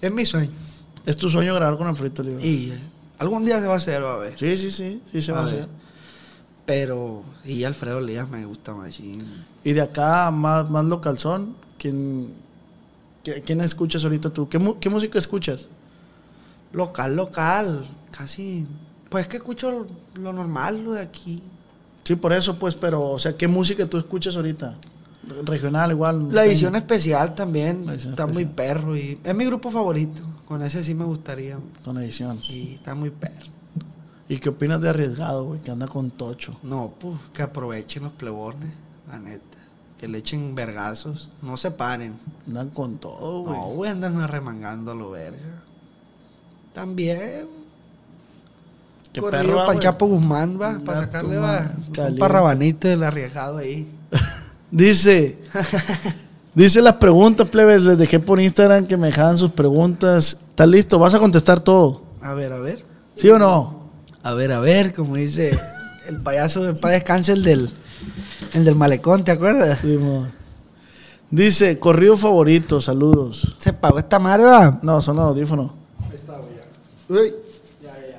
[SPEAKER 3] Es mi sueño.
[SPEAKER 2] ¿Es tu sueño grabar con Alfredito Oliva?
[SPEAKER 3] Y eh, algún día se va a hacer, va a ver.
[SPEAKER 2] Sí, sí, sí, sí se va a hacer.
[SPEAKER 3] Pero, y Alfredo Oliva me gusta más.
[SPEAKER 2] Y de acá, más, más localzón, ¿quién, qué- ¿quién escuchas ahorita tú? ¿Qué, qué música escuchas?
[SPEAKER 3] Local, local, casi. Pues que escucho lo, normal, lo de aquí.
[SPEAKER 2] Sí, por eso, pues, pero, o sea, ¿qué música tú escuchas ahorita? Regional, igual.
[SPEAKER 3] La edición especial también
[SPEAKER 2] edición
[SPEAKER 3] está muy perro y es mi grupo favorito. Con ese sí me gustaría.
[SPEAKER 2] Con edición.
[SPEAKER 3] Y está muy perro.
[SPEAKER 2] ¿Y qué opinas de Arriesgado, güey? Que anda con Tocho.
[SPEAKER 3] No, pues que aprovechen los plebones, la neta. Que le echen vergazos. No se paren.
[SPEAKER 2] Andan con todo, güey.
[SPEAKER 3] No, güey, andan arremangando a lo verga. También.
[SPEAKER 2] Qué
[SPEAKER 3] Corrido
[SPEAKER 2] perro,
[SPEAKER 3] para
[SPEAKER 2] güey.
[SPEAKER 3] Chapo Guzmán, va. Para sacarle, va. Un parrabanito del arriesgado ahí. *laughs*
[SPEAKER 2] Dice, *laughs* dice las preguntas, plebes. Les dejé por Instagram que me dejaban sus preguntas. ¿Estás listo? ¿Vas a contestar todo?
[SPEAKER 3] A ver, a ver.
[SPEAKER 2] ¿Sí o no?
[SPEAKER 3] A ver, a ver, como dice el payaso del Padre Descanse, el del, el del malecón, ¿te acuerdas?
[SPEAKER 2] Simón. Dice, corrido favorito, saludos.
[SPEAKER 3] Se pagó esta madre, va.
[SPEAKER 2] No, son los audífonos.
[SPEAKER 3] Uy.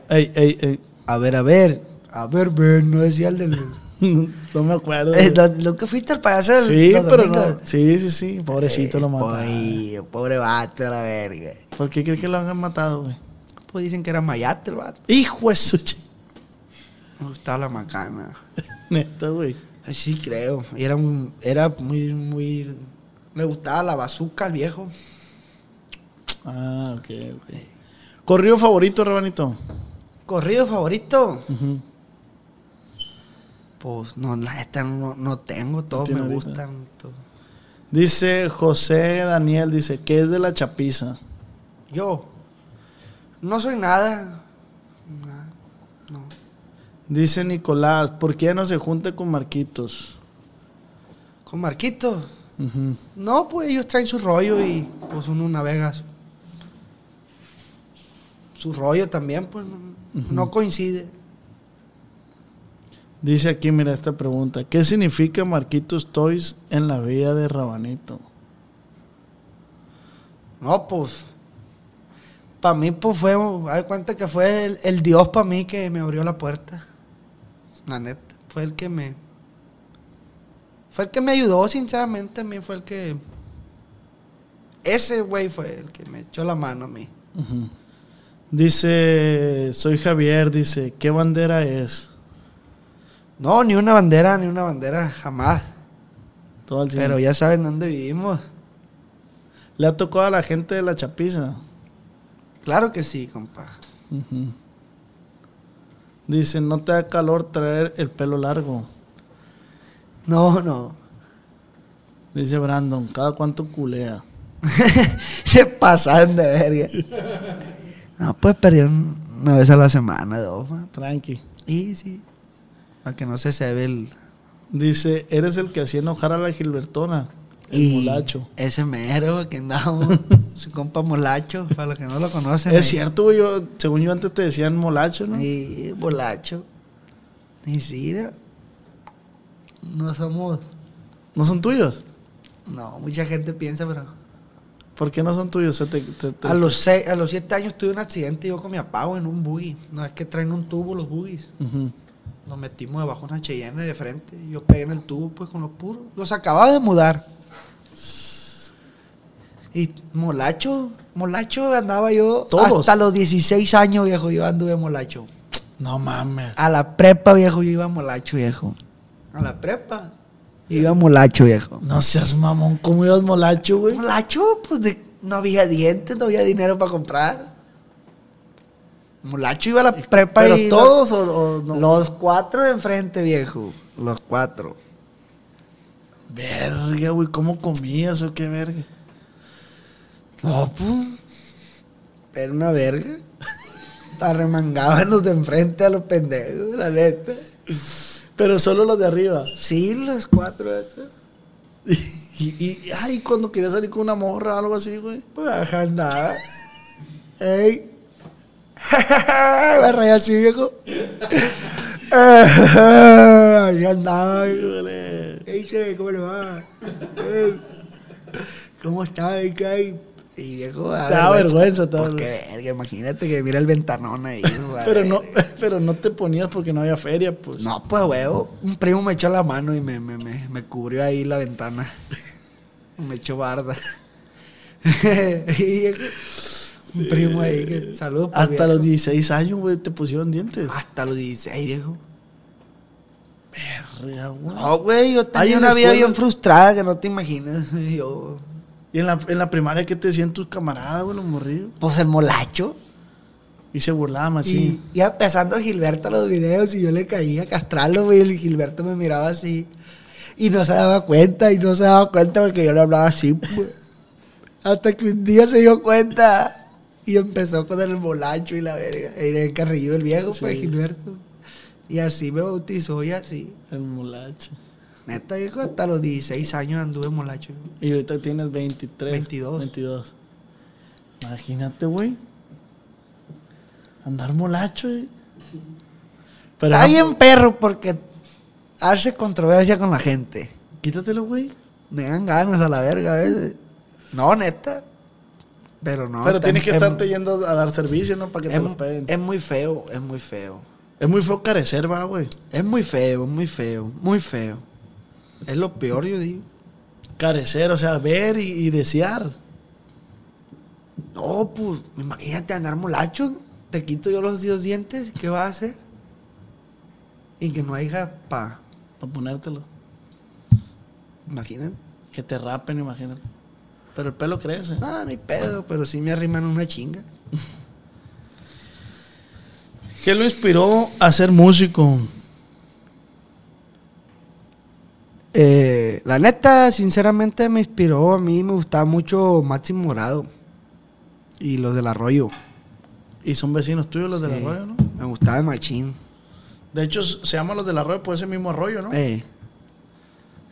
[SPEAKER 2] Ey, ey, ey.
[SPEAKER 3] A ver, a ver. A ver, ven, no decía el del. *laughs*
[SPEAKER 2] no me acuerdo.
[SPEAKER 3] Eh, ¿no- ¿Nunca fuiste al payaso del
[SPEAKER 2] sí, pero
[SPEAKER 3] domingos?
[SPEAKER 2] no. Sí, sí, sí. Pobrecito lo mataron.
[SPEAKER 3] Ay, pobre vato, la verga.
[SPEAKER 2] ¿Por qué crees que lo han matado, güey?
[SPEAKER 3] Pues dicen que era mayate el vato.
[SPEAKER 2] Hijo de su ch-
[SPEAKER 3] Me gustaba la macana. *laughs*
[SPEAKER 2] Neta, güey.
[SPEAKER 3] Sí, creo. Y era, un- era muy, muy. Le gustaba la bazuca al viejo.
[SPEAKER 2] Ah, ok, ok. Corrido favorito, Rabanito.
[SPEAKER 3] Corrido favorito.
[SPEAKER 2] Ujú.
[SPEAKER 3] Pues no, la neta no, no tengo, todos me
[SPEAKER 2] ahorita?
[SPEAKER 3] gustan.
[SPEAKER 2] Dice José Daniel, dice, ¿qué es de la chapiza?
[SPEAKER 3] Yo no soy nada. Nada, No.
[SPEAKER 2] Dice Nicolás, ¿por qué no se junta con Marquitos?
[SPEAKER 3] Con Marquito.
[SPEAKER 2] Ujú.
[SPEAKER 3] No, pues ellos traen su rollo y pues uno navega su, su rollo también, pues no coincide.
[SPEAKER 2] Dice aquí, mira esta pregunta, ¿qué significa Marquitos Toys en la vida de Rabanito?
[SPEAKER 3] No, pues. Para mí, pues fue. Hay cuenta que fue el, el Dios para mí que me abrió la puerta. La neta. Fue el que me. Fue el que me ayudó, sinceramente. A mí fue el que. Ese güey fue el que me echó la mano a mí.
[SPEAKER 2] Dice, soy Javier, dice, ¿qué bandera es?
[SPEAKER 3] No, ni una bandera, ni una bandera, jamás.
[SPEAKER 2] Todo cien.
[SPEAKER 3] Pero ya saben dónde vivimos.
[SPEAKER 2] Le ha tocado a la gente de la chapiza.
[SPEAKER 3] Claro que sí, compa.
[SPEAKER 2] Ujú. Dice, no te da calor traer el pelo largo.
[SPEAKER 3] No, no.
[SPEAKER 2] Dice Brandon, ¿cada cuánto culea? *laughs*
[SPEAKER 3] Se pasan de verga. *laughs* No, pues perdí un- una vez a la semana, dos.
[SPEAKER 2] Tranqui.
[SPEAKER 3] Y sí. Para que no se se ve el.
[SPEAKER 2] Dice, eres el que hacía enojar a la Gilbertona. El
[SPEAKER 3] y
[SPEAKER 2] molacho.
[SPEAKER 3] Ese mero que andamos. *laughs* su compa molacho, para los que no lo conocen.
[SPEAKER 2] Es
[SPEAKER 3] ahí.
[SPEAKER 2] cierto, güey. Yo, según yo antes te decían molacho, ¿no?
[SPEAKER 3] Y molacho. Y sí, no, somos.
[SPEAKER 2] ¿No son tuyos?
[SPEAKER 3] No, mucha gente piensa, pero.
[SPEAKER 2] ¿Por qué no son tuyos? O sea, te- te- te-
[SPEAKER 3] A los, seis, a los siete años tuve un accidente yo con mi güey, en un buggy. No es que traen un tubo los buggies.
[SPEAKER 2] Ujú.
[SPEAKER 3] Nos metimos debajo de una Cheyenne de frente. Yo pegué en el tubo, pues, con los puros. Los acababa de mudar. Y molacho, molacho andaba yo
[SPEAKER 2] Todos.
[SPEAKER 3] hasta los 16 años, viejo, yo anduve molacho.
[SPEAKER 2] No mames.
[SPEAKER 3] A la prepa, viejo, yo iba molacho, viejo. A la prepa. Yo iba molacho, viejo.
[SPEAKER 2] No seas mamón. ¿Cómo ibas molacho, güey?
[SPEAKER 3] Molacho, pues de- no había dientes, no había dinero para comprar. Molacho iba a la prepa
[SPEAKER 2] ¿Pero
[SPEAKER 3] y...
[SPEAKER 2] todos o, o no?
[SPEAKER 3] Los cuatro de enfrente, viejo. Los cuatro.
[SPEAKER 2] Verga, güey. ¿Cómo comías o qué verga?
[SPEAKER 3] No, pues. Era una verga. *laughs* Arremangaban los de enfrente a los pendejos, la neta.
[SPEAKER 2] Pero solo los de arriba.
[SPEAKER 3] Sí, los cuatro esos. *laughs*
[SPEAKER 2] Y, y, ay, cuando quería salir con una morra o algo así, güey.
[SPEAKER 3] Pues ajá, andaba. Ey. *laughs* Me reí así, viejo. *laughs* Ahí andaba. Ey, che, ¿cómo le va? *laughs* ¿Cómo está? ¿Qué hay? Y viejo,
[SPEAKER 2] Te da vergüenza,
[SPEAKER 3] Pues qué verga, imagínate que mira el ventanón ahí.
[SPEAKER 2] Pero no, pero no te ponías porque no había feria, pues.
[SPEAKER 3] No, pues, huevo. Un primo me echó la mano y me, me, me, me cubrió ahí la ventana. me echó barda. Y un primo ahí que saludos. pa'
[SPEAKER 2] Hasta
[SPEAKER 3] viejo.
[SPEAKER 2] los 16 años, güey, te pusieron dientes.
[SPEAKER 3] Hasta los 16, viejo.
[SPEAKER 2] Verga, güey.
[SPEAKER 3] No, güey, yo tenía
[SPEAKER 2] en
[SPEAKER 3] una vida bien frustrada que no te imaginas. *laughs* Yo,
[SPEAKER 2] Y en la, en la primaria, ¿qué te decían tus camaradas, güey, los morridos?
[SPEAKER 3] pues el molacho.
[SPEAKER 2] Y se burlaban,
[SPEAKER 3] Y
[SPEAKER 2] machín.
[SPEAKER 3] iba empezando Gilberto los videos y yo le caía a castrarlo, güey. Y Gilberto me miraba así. Y no se daba cuenta, y no se daba cuenta porque yo le hablaba así. pues. *laughs* Hasta que un día se dio cuenta y empezó con el bolacho y la verga. Era el carrillo del viejo, pues, Gilberto. Y así me bautizó y así.
[SPEAKER 2] El molacho.
[SPEAKER 3] Neta, viejo, hasta los 16 años anduve molacho.
[SPEAKER 2] Y ahorita tienes 23.
[SPEAKER 3] 22.
[SPEAKER 2] 22. Imagínate, güey. Andar molacho, eh. Pero
[SPEAKER 3] Está bien perro porque hace controversia con la gente.
[SPEAKER 2] Quítatelo, güey.
[SPEAKER 3] Me dan ganas a la verga a veces. No, neta. Pero no.
[SPEAKER 2] Pero tienes que
[SPEAKER 3] es-
[SPEAKER 2] estarte yendo a dar servicio, ¿no? Para que te lo peguen.
[SPEAKER 3] es muy feo, es muy feo.
[SPEAKER 2] Es muy feo carecer, va, güey.
[SPEAKER 3] Es muy feo, muy feo, muy feo. Es lo peor, yo digo.
[SPEAKER 2] Carecer, o sea, ver y, y desear.
[SPEAKER 3] No, pues, imagínate andar molacho. Te quito yo los dos dientes. ¿Qué vas a hacer? Y que no haya pa.
[SPEAKER 2] Para ponértelo.
[SPEAKER 3] Imagínate.
[SPEAKER 2] Que te rapen, imagínate. Pero el pelo crece.
[SPEAKER 3] No, no hay pedo, pero sí me arriman una chinga.
[SPEAKER 2] ¿Qué lo inspiró a ser músico?
[SPEAKER 3] Eh, la neta, sinceramente, me inspiró. A mí me gustaba mucho Máximo Morado. Y los del Arroyo.
[SPEAKER 2] Y son vecinos tuyos los del arroyo, ¿no?
[SPEAKER 3] Me gustaba el Machín.
[SPEAKER 2] De hecho, se llaman los del arroyo por ese mismo arroyo, ¿no?
[SPEAKER 3] Eh.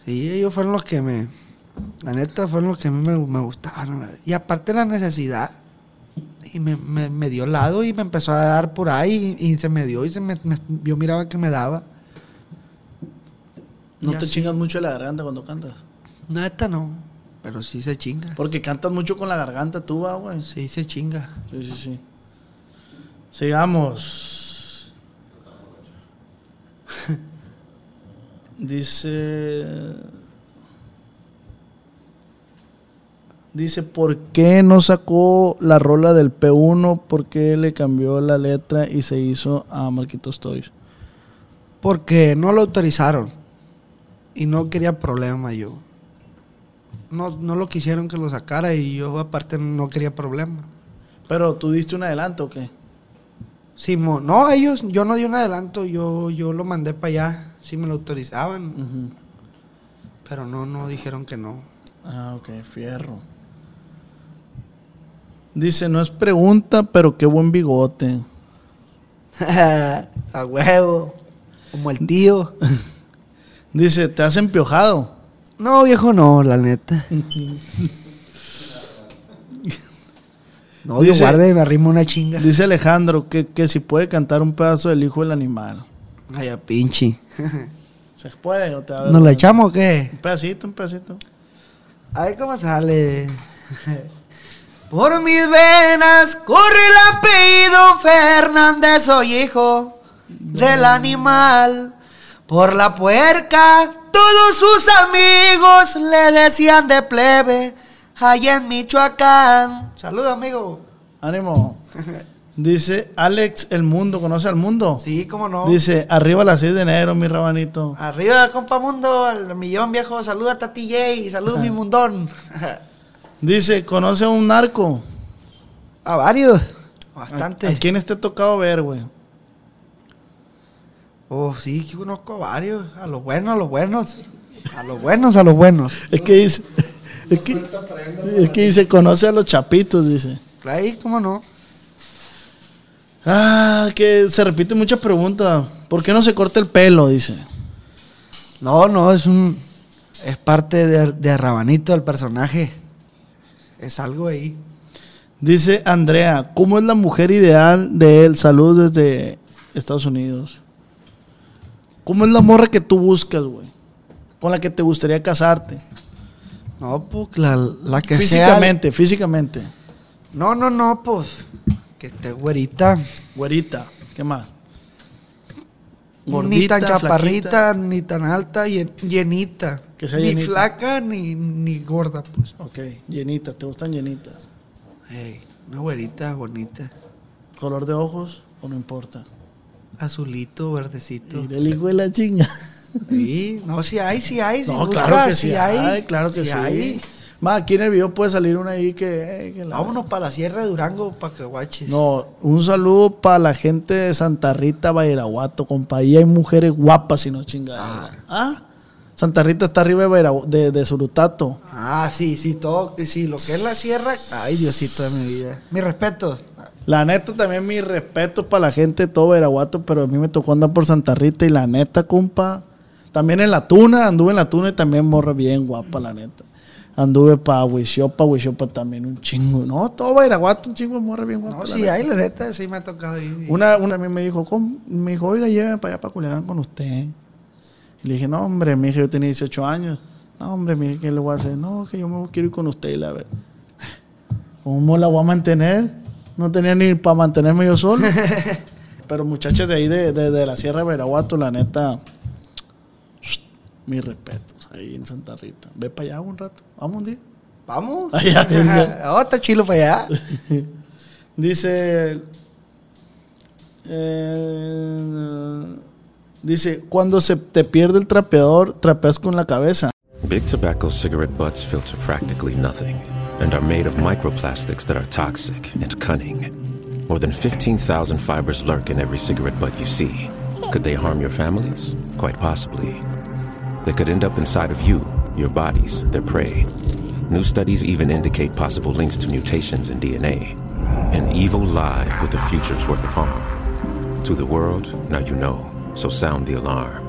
[SPEAKER 3] Sí, ellos fueron los que me. La neta, fueron los que a mí me, me gustaron. Y aparte, la necesidad. Y me, me, me dio lado y me empezó a dar por ahí. Y, y se me dio y se me, yo miraba que me daba.
[SPEAKER 2] no te
[SPEAKER 3] sí.
[SPEAKER 2] chingas mucho la garganta cuando cantas.
[SPEAKER 3] Neta, no. Pero sí se chinga.
[SPEAKER 2] Porque cantas mucho con la garganta tú, va, güey.
[SPEAKER 3] Sí se chinga.
[SPEAKER 2] Sí, sí, sí. Sigamos. *laughs* Dice. Dice, ¿por qué no sacó la rola del P1? ¿Por qué le cambió la letra y se hizo a Marquitos Toys?
[SPEAKER 3] Porque no lo autorizaron. Y no quería problema yo. No, no lo quisieron que lo sacara y yo aparte no quería problema.
[SPEAKER 2] Pero tú diste un adelanto o qué?
[SPEAKER 3] Sí, mo- no, ellos, yo no di un adelanto, yo, yo lo mandé para allá, sí me lo autorizaban, pero no, no dijeron que no.
[SPEAKER 2] Ah, ok, fierro. Dice, no es pregunta, pero qué buen bigote. *laughs*
[SPEAKER 3] A huevo, como el tío. *laughs*
[SPEAKER 2] Dice, ¿te has empiojado?
[SPEAKER 3] No, viejo, no, la neta. *laughs* No,
[SPEAKER 2] Dice-
[SPEAKER 3] guarde, me arrimo una chinga.
[SPEAKER 2] Dice Alejandro que, que si puede cantar un pedazo del hijo del animal.
[SPEAKER 3] Ay, a pinche.
[SPEAKER 2] ¿Se puede o te va a?
[SPEAKER 3] ¿Nos la echamos o qué?
[SPEAKER 2] Un pedacito, un pedacito.
[SPEAKER 3] A ver cómo sale. Por mis venas corre el apellido Fernández, soy hijo del animal. Por la puerca, todos sus amigos le decían de plebe, allá en Michoacán. Saludos, amigo.
[SPEAKER 2] Ánimo. Dice Alex El Mundo, ¿conoce al mundo?
[SPEAKER 3] Sí, cómo no.
[SPEAKER 2] Dice, arriba a las 6 de enero, mi rabanito.
[SPEAKER 3] Arriba, compa mundo, al millón viejo. Saluda a Tati J, saludos mi *laughs* mundón.
[SPEAKER 2] Dice, ¿conoce a un narco?
[SPEAKER 3] a varios,
[SPEAKER 2] ¿A,
[SPEAKER 3] bastante.
[SPEAKER 2] a quiénes te ha tocado ver, güey?
[SPEAKER 3] Oh, sí, que conozco a varios. A los buenos, a los buenos. A los buenos, a los buenos.
[SPEAKER 2] Es que dice, es que, es que dice, conoce a los chapitos, dice.
[SPEAKER 3] Ahí, cómo no.
[SPEAKER 2] Ah, que se repite mucha pregunta. ¿Por qué no se corta el pelo? Dice.
[SPEAKER 3] No, no, es un. Es parte de, de Rabanito, el personaje. Es algo ahí.
[SPEAKER 2] Dice Andrea, ¿cómo es la mujer ideal de él? Saludos desde Estados Unidos. ¿Cómo es la morra que tú buscas, güey? Con la que te gustaría casarte.
[SPEAKER 3] No, pues la, la que
[SPEAKER 2] físicamente, físicamente.
[SPEAKER 3] sea. No, no, no, pues. Que esté güerita.
[SPEAKER 2] Güerita, ¿qué más?
[SPEAKER 3] Ni tan chaparrita,
[SPEAKER 2] flaquita.
[SPEAKER 3] ni tan alta, llen- llenita.
[SPEAKER 2] Que sea
[SPEAKER 3] ni
[SPEAKER 2] llenita.
[SPEAKER 3] flaca, ni, ni gorda, pues.
[SPEAKER 2] Ok, llenitas, ¿te gustan llenitas?
[SPEAKER 3] Ey, una güerita bonita.
[SPEAKER 2] ¿Color de ojos o no importa?
[SPEAKER 3] Azulito, verdecito.
[SPEAKER 2] Mira el hijo de la chinga.
[SPEAKER 3] Sí, no, si hay, si hay. Si
[SPEAKER 2] no, claro que sí,
[SPEAKER 3] si
[SPEAKER 2] hay, claro que
[SPEAKER 3] si
[SPEAKER 2] sí.
[SPEAKER 3] hay.
[SPEAKER 2] Más, aquí en el video puede salir una ahí que... eh, que la-
[SPEAKER 3] Vámonos para la Sierra de Durango para que guaches.
[SPEAKER 2] No, un saludo para la gente de Santa Rita, Bairaguato, compa. Ahí hay mujeres guapas y no chingaderas. ¿Ah? Santa Rita está arriba de, Veragua- de, de Surutato.
[SPEAKER 3] Ah, sí, sí, todo, sí, lo que es la sierra. Ay, Diosito de mi vida. Mis respetos.
[SPEAKER 2] La neta, también mi respeto para la gente de todo Veraguato, pero a mí me tocó andar por Santa Rita y la neta, compa. También en la tuna, anduve en la tuna y también morra bien guapa, la neta. Anduve para Huichopa, Huichopa también un chingo. No, todo Veraguato, un chingo de morra bien guapa.
[SPEAKER 3] No, sí, ahí la neta, sí me ha tocado ir.
[SPEAKER 2] Una, una también me dijo, "Com- me dijo, oiga, lléveme para allá, para Culiacán con usted. Y le dije, no, hombre, mi hija, yo tenía 18 años. No, hombre, mi hija, ¿qué le voy a hacer? No, que yo me quiero ir con usted y la ver. *laughs* ¿Cómo la voy a mantener? No tenía ni para mantenerme yo solo. *laughs* Pero muchachas de ahí, de, de- de la Sierra de Veraguato, la neta, mis ahí en Santa Rita. Ve para allá un rato, vamos un día.
[SPEAKER 3] Vamos. *laughs*
[SPEAKER 2] Allá, allá. *laughs*
[SPEAKER 3] oh, está chilo para allá. *laughs*
[SPEAKER 2] Dice. eh, dice: Cuando se te pierde el trapeador, trapeas con la cabeza.
[SPEAKER 4] Big tobacco cigarette butts filter practically nothing and are made of microplastics that are toxic and cunning. More than 15,000 fibers lurk in every cigarette butt you see. Could they harm your families? Quite possibly. They could end up inside of you, your bodies, their prey. New studies even indicate possible links to mutations in DNA. An evil lie with a future's worth of harm. To the world, now you know, so sound the alarm.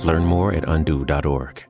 [SPEAKER 4] Learn more at undo.org.